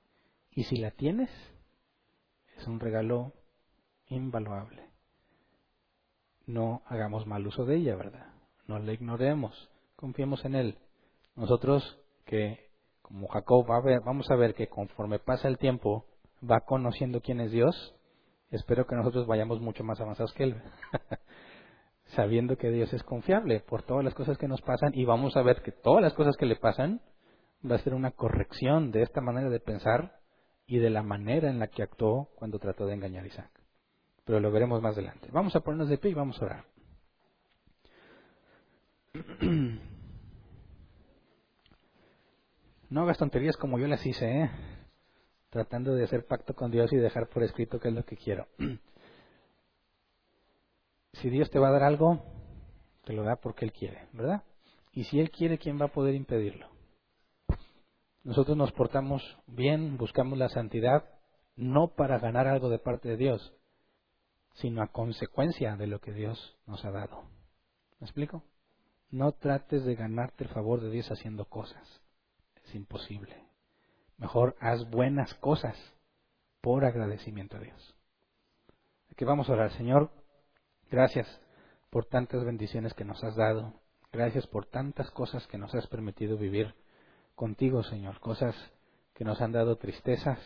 Y si la tienes, es un regalo invaluable. No hagamos mal uso de ella, ¿verdad? No la ignoremos. Confiemos en Él. Nosotros que, como Jacob, va a ver, vamos a ver que conforme pasa el tiempo, va conociendo quién es Dios espero que nosotros vayamos mucho más avanzados que Él, sabiendo que Dios es confiable por todas las cosas que nos pasan y vamos a ver que todas las cosas que le pasan va a ser una corrección de esta manera de pensar y de la manera en la que actuó cuando trató de engañar a Isaac. Pero lo veremos más adelante. Vamos a ponernos de pie y vamos a orar. No hagas tonterías como yo las hice, ¿eh? tratando de hacer pacto con Dios y dejar por escrito qué es lo que quiero. si Dios te va a dar algo, te lo da porque Él quiere, ¿verdad? Y si Él quiere, ¿quién va a poder impedirlo? Nosotros nos portamos bien, buscamos la santidad, no para ganar algo de parte de Dios, sino a consecuencia de lo que Dios nos ha dado. ¿Me explico? No trates de ganarte el favor de Dios haciendo cosas. Es imposible. Mejor haz buenas cosas por agradecimiento a Dios. Aquí vamos a orar, Señor. Gracias por tantas bendiciones que nos has dado. Gracias por tantas cosas que nos has permitido vivir contigo, Señor. Cosas que nos han dado tristezas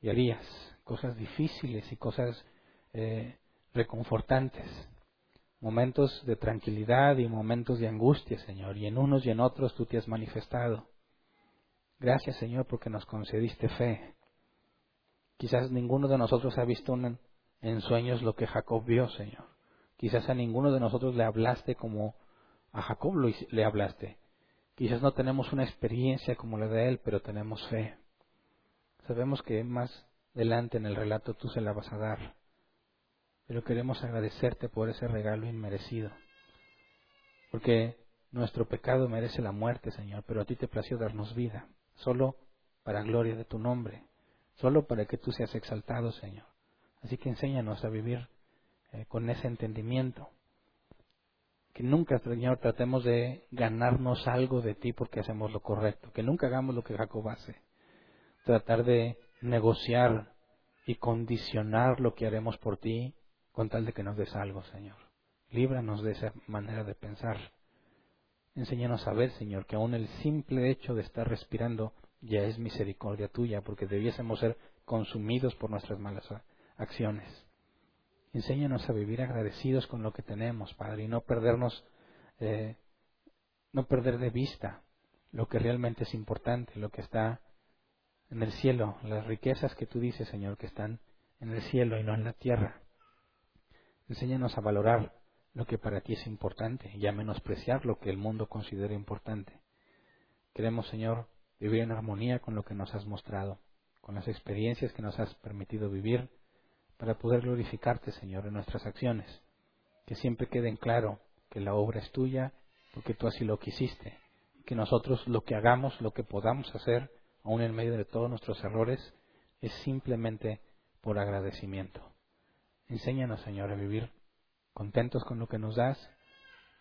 y diarias, cosas difíciles y cosas eh, reconfortantes. Momentos de tranquilidad y momentos de angustia, Señor. Y en unos y en otros tú te has manifestado. Gracias, Señor, porque nos concediste fe. Quizás ninguno de nosotros ha visto en sueños lo que Jacob vio, Señor. Quizás a ninguno de nosotros le hablaste como a Jacob le hablaste. Quizás no tenemos una experiencia como la de él, pero tenemos fe. Sabemos que más adelante en el relato tú se la vas a dar. Pero queremos agradecerte por ese regalo inmerecido. Porque nuestro pecado merece la muerte, Señor, pero a ti te plació darnos vida, solo para gloria de tu nombre, solo para que tú seas exaltado, Señor. Así que enséñanos a vivir eh, con ese entendimiento. Que nunca, Señor, tratemos de ganarnos algo de ti porque hacemos lo correcto. Que nunca hagamos lo que Jacob hace. Tratar de negociar y condicionar lo que haremos por ti con tal de que nos des algo, Señor. Líbranos de esa manera de pensar. Enséñanos a ver, Señor, que aún el simple hecho de estar respirando ya es misericordia tuya, porque debiésemos ser consumidos por nuestras malas acciones. Enséñanos a vivir agradecidos con lo que tenemos, Padre, y no perdernos, eh, no perder de vista lo que realmente es importante, lo que está en el cielo, las riquezas que tú dices, Señor, que están en el cielo y no en la tierra. Enséñanos a valorar lo que para ti es importante y a menospreciar lo que el mundo considera importante. Queremos, Señor, vivir en armonía con lo que nos has mostrado, con las experiencias que nos has permitido vivir para poder glorificarte, Señor, en nuestras acciones. Que siempre quede en claro que la obra es tuya porque tú así lo quisiste. Que nosotros lo que hagamos, lo que podamos hacer, aun en medio de todos nuestros errores, es simplemente por agradecimiento. Enséñanos, Señor, a vivir contentos con lo que nos das,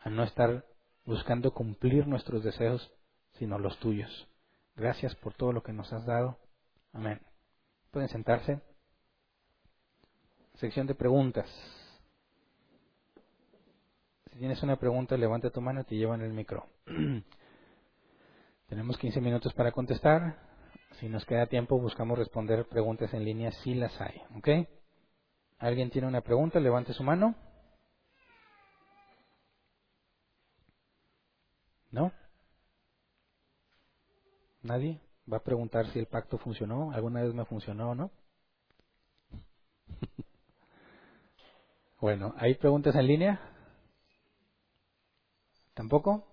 a no estar buscando cumplir nuestros deseos, sino los tuyos. Gracias por todo lo que nos has dado. Amén. Pueden sentarse sección de preguntas. Si tienes una pregunta, levanta tu mano y te llevan el micro. Tenemos 15 minutos para contestar. Si nos queda tiempo, buscamos responder preguntas en línea si las hay. ¿Ok? ¿Alguien tiene una pregunta? Levante su mano. ¿No? ¿Nadie? ¿Va a preguntar si el pacto funcionó? ¿Alguna vez me funcionó o no? Bueno, ¿hay preguntas en línea? ¿Tampoco?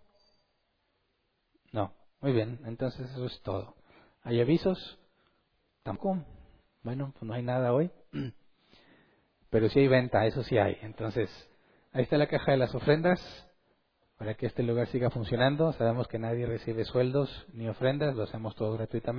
No. Muy bien, entonces eso es todo. ¿Hay avisos? Tampoco. Bueno, pues no hay nada hoy. Pero sí hay venta, eso sí hay. Entonces, ahí está la caja de las ofrendas para que este lugar siga funcionando. Sabemos que nadie recibe sueldos ni ofrendas, lo hacemos todo gratuitamente.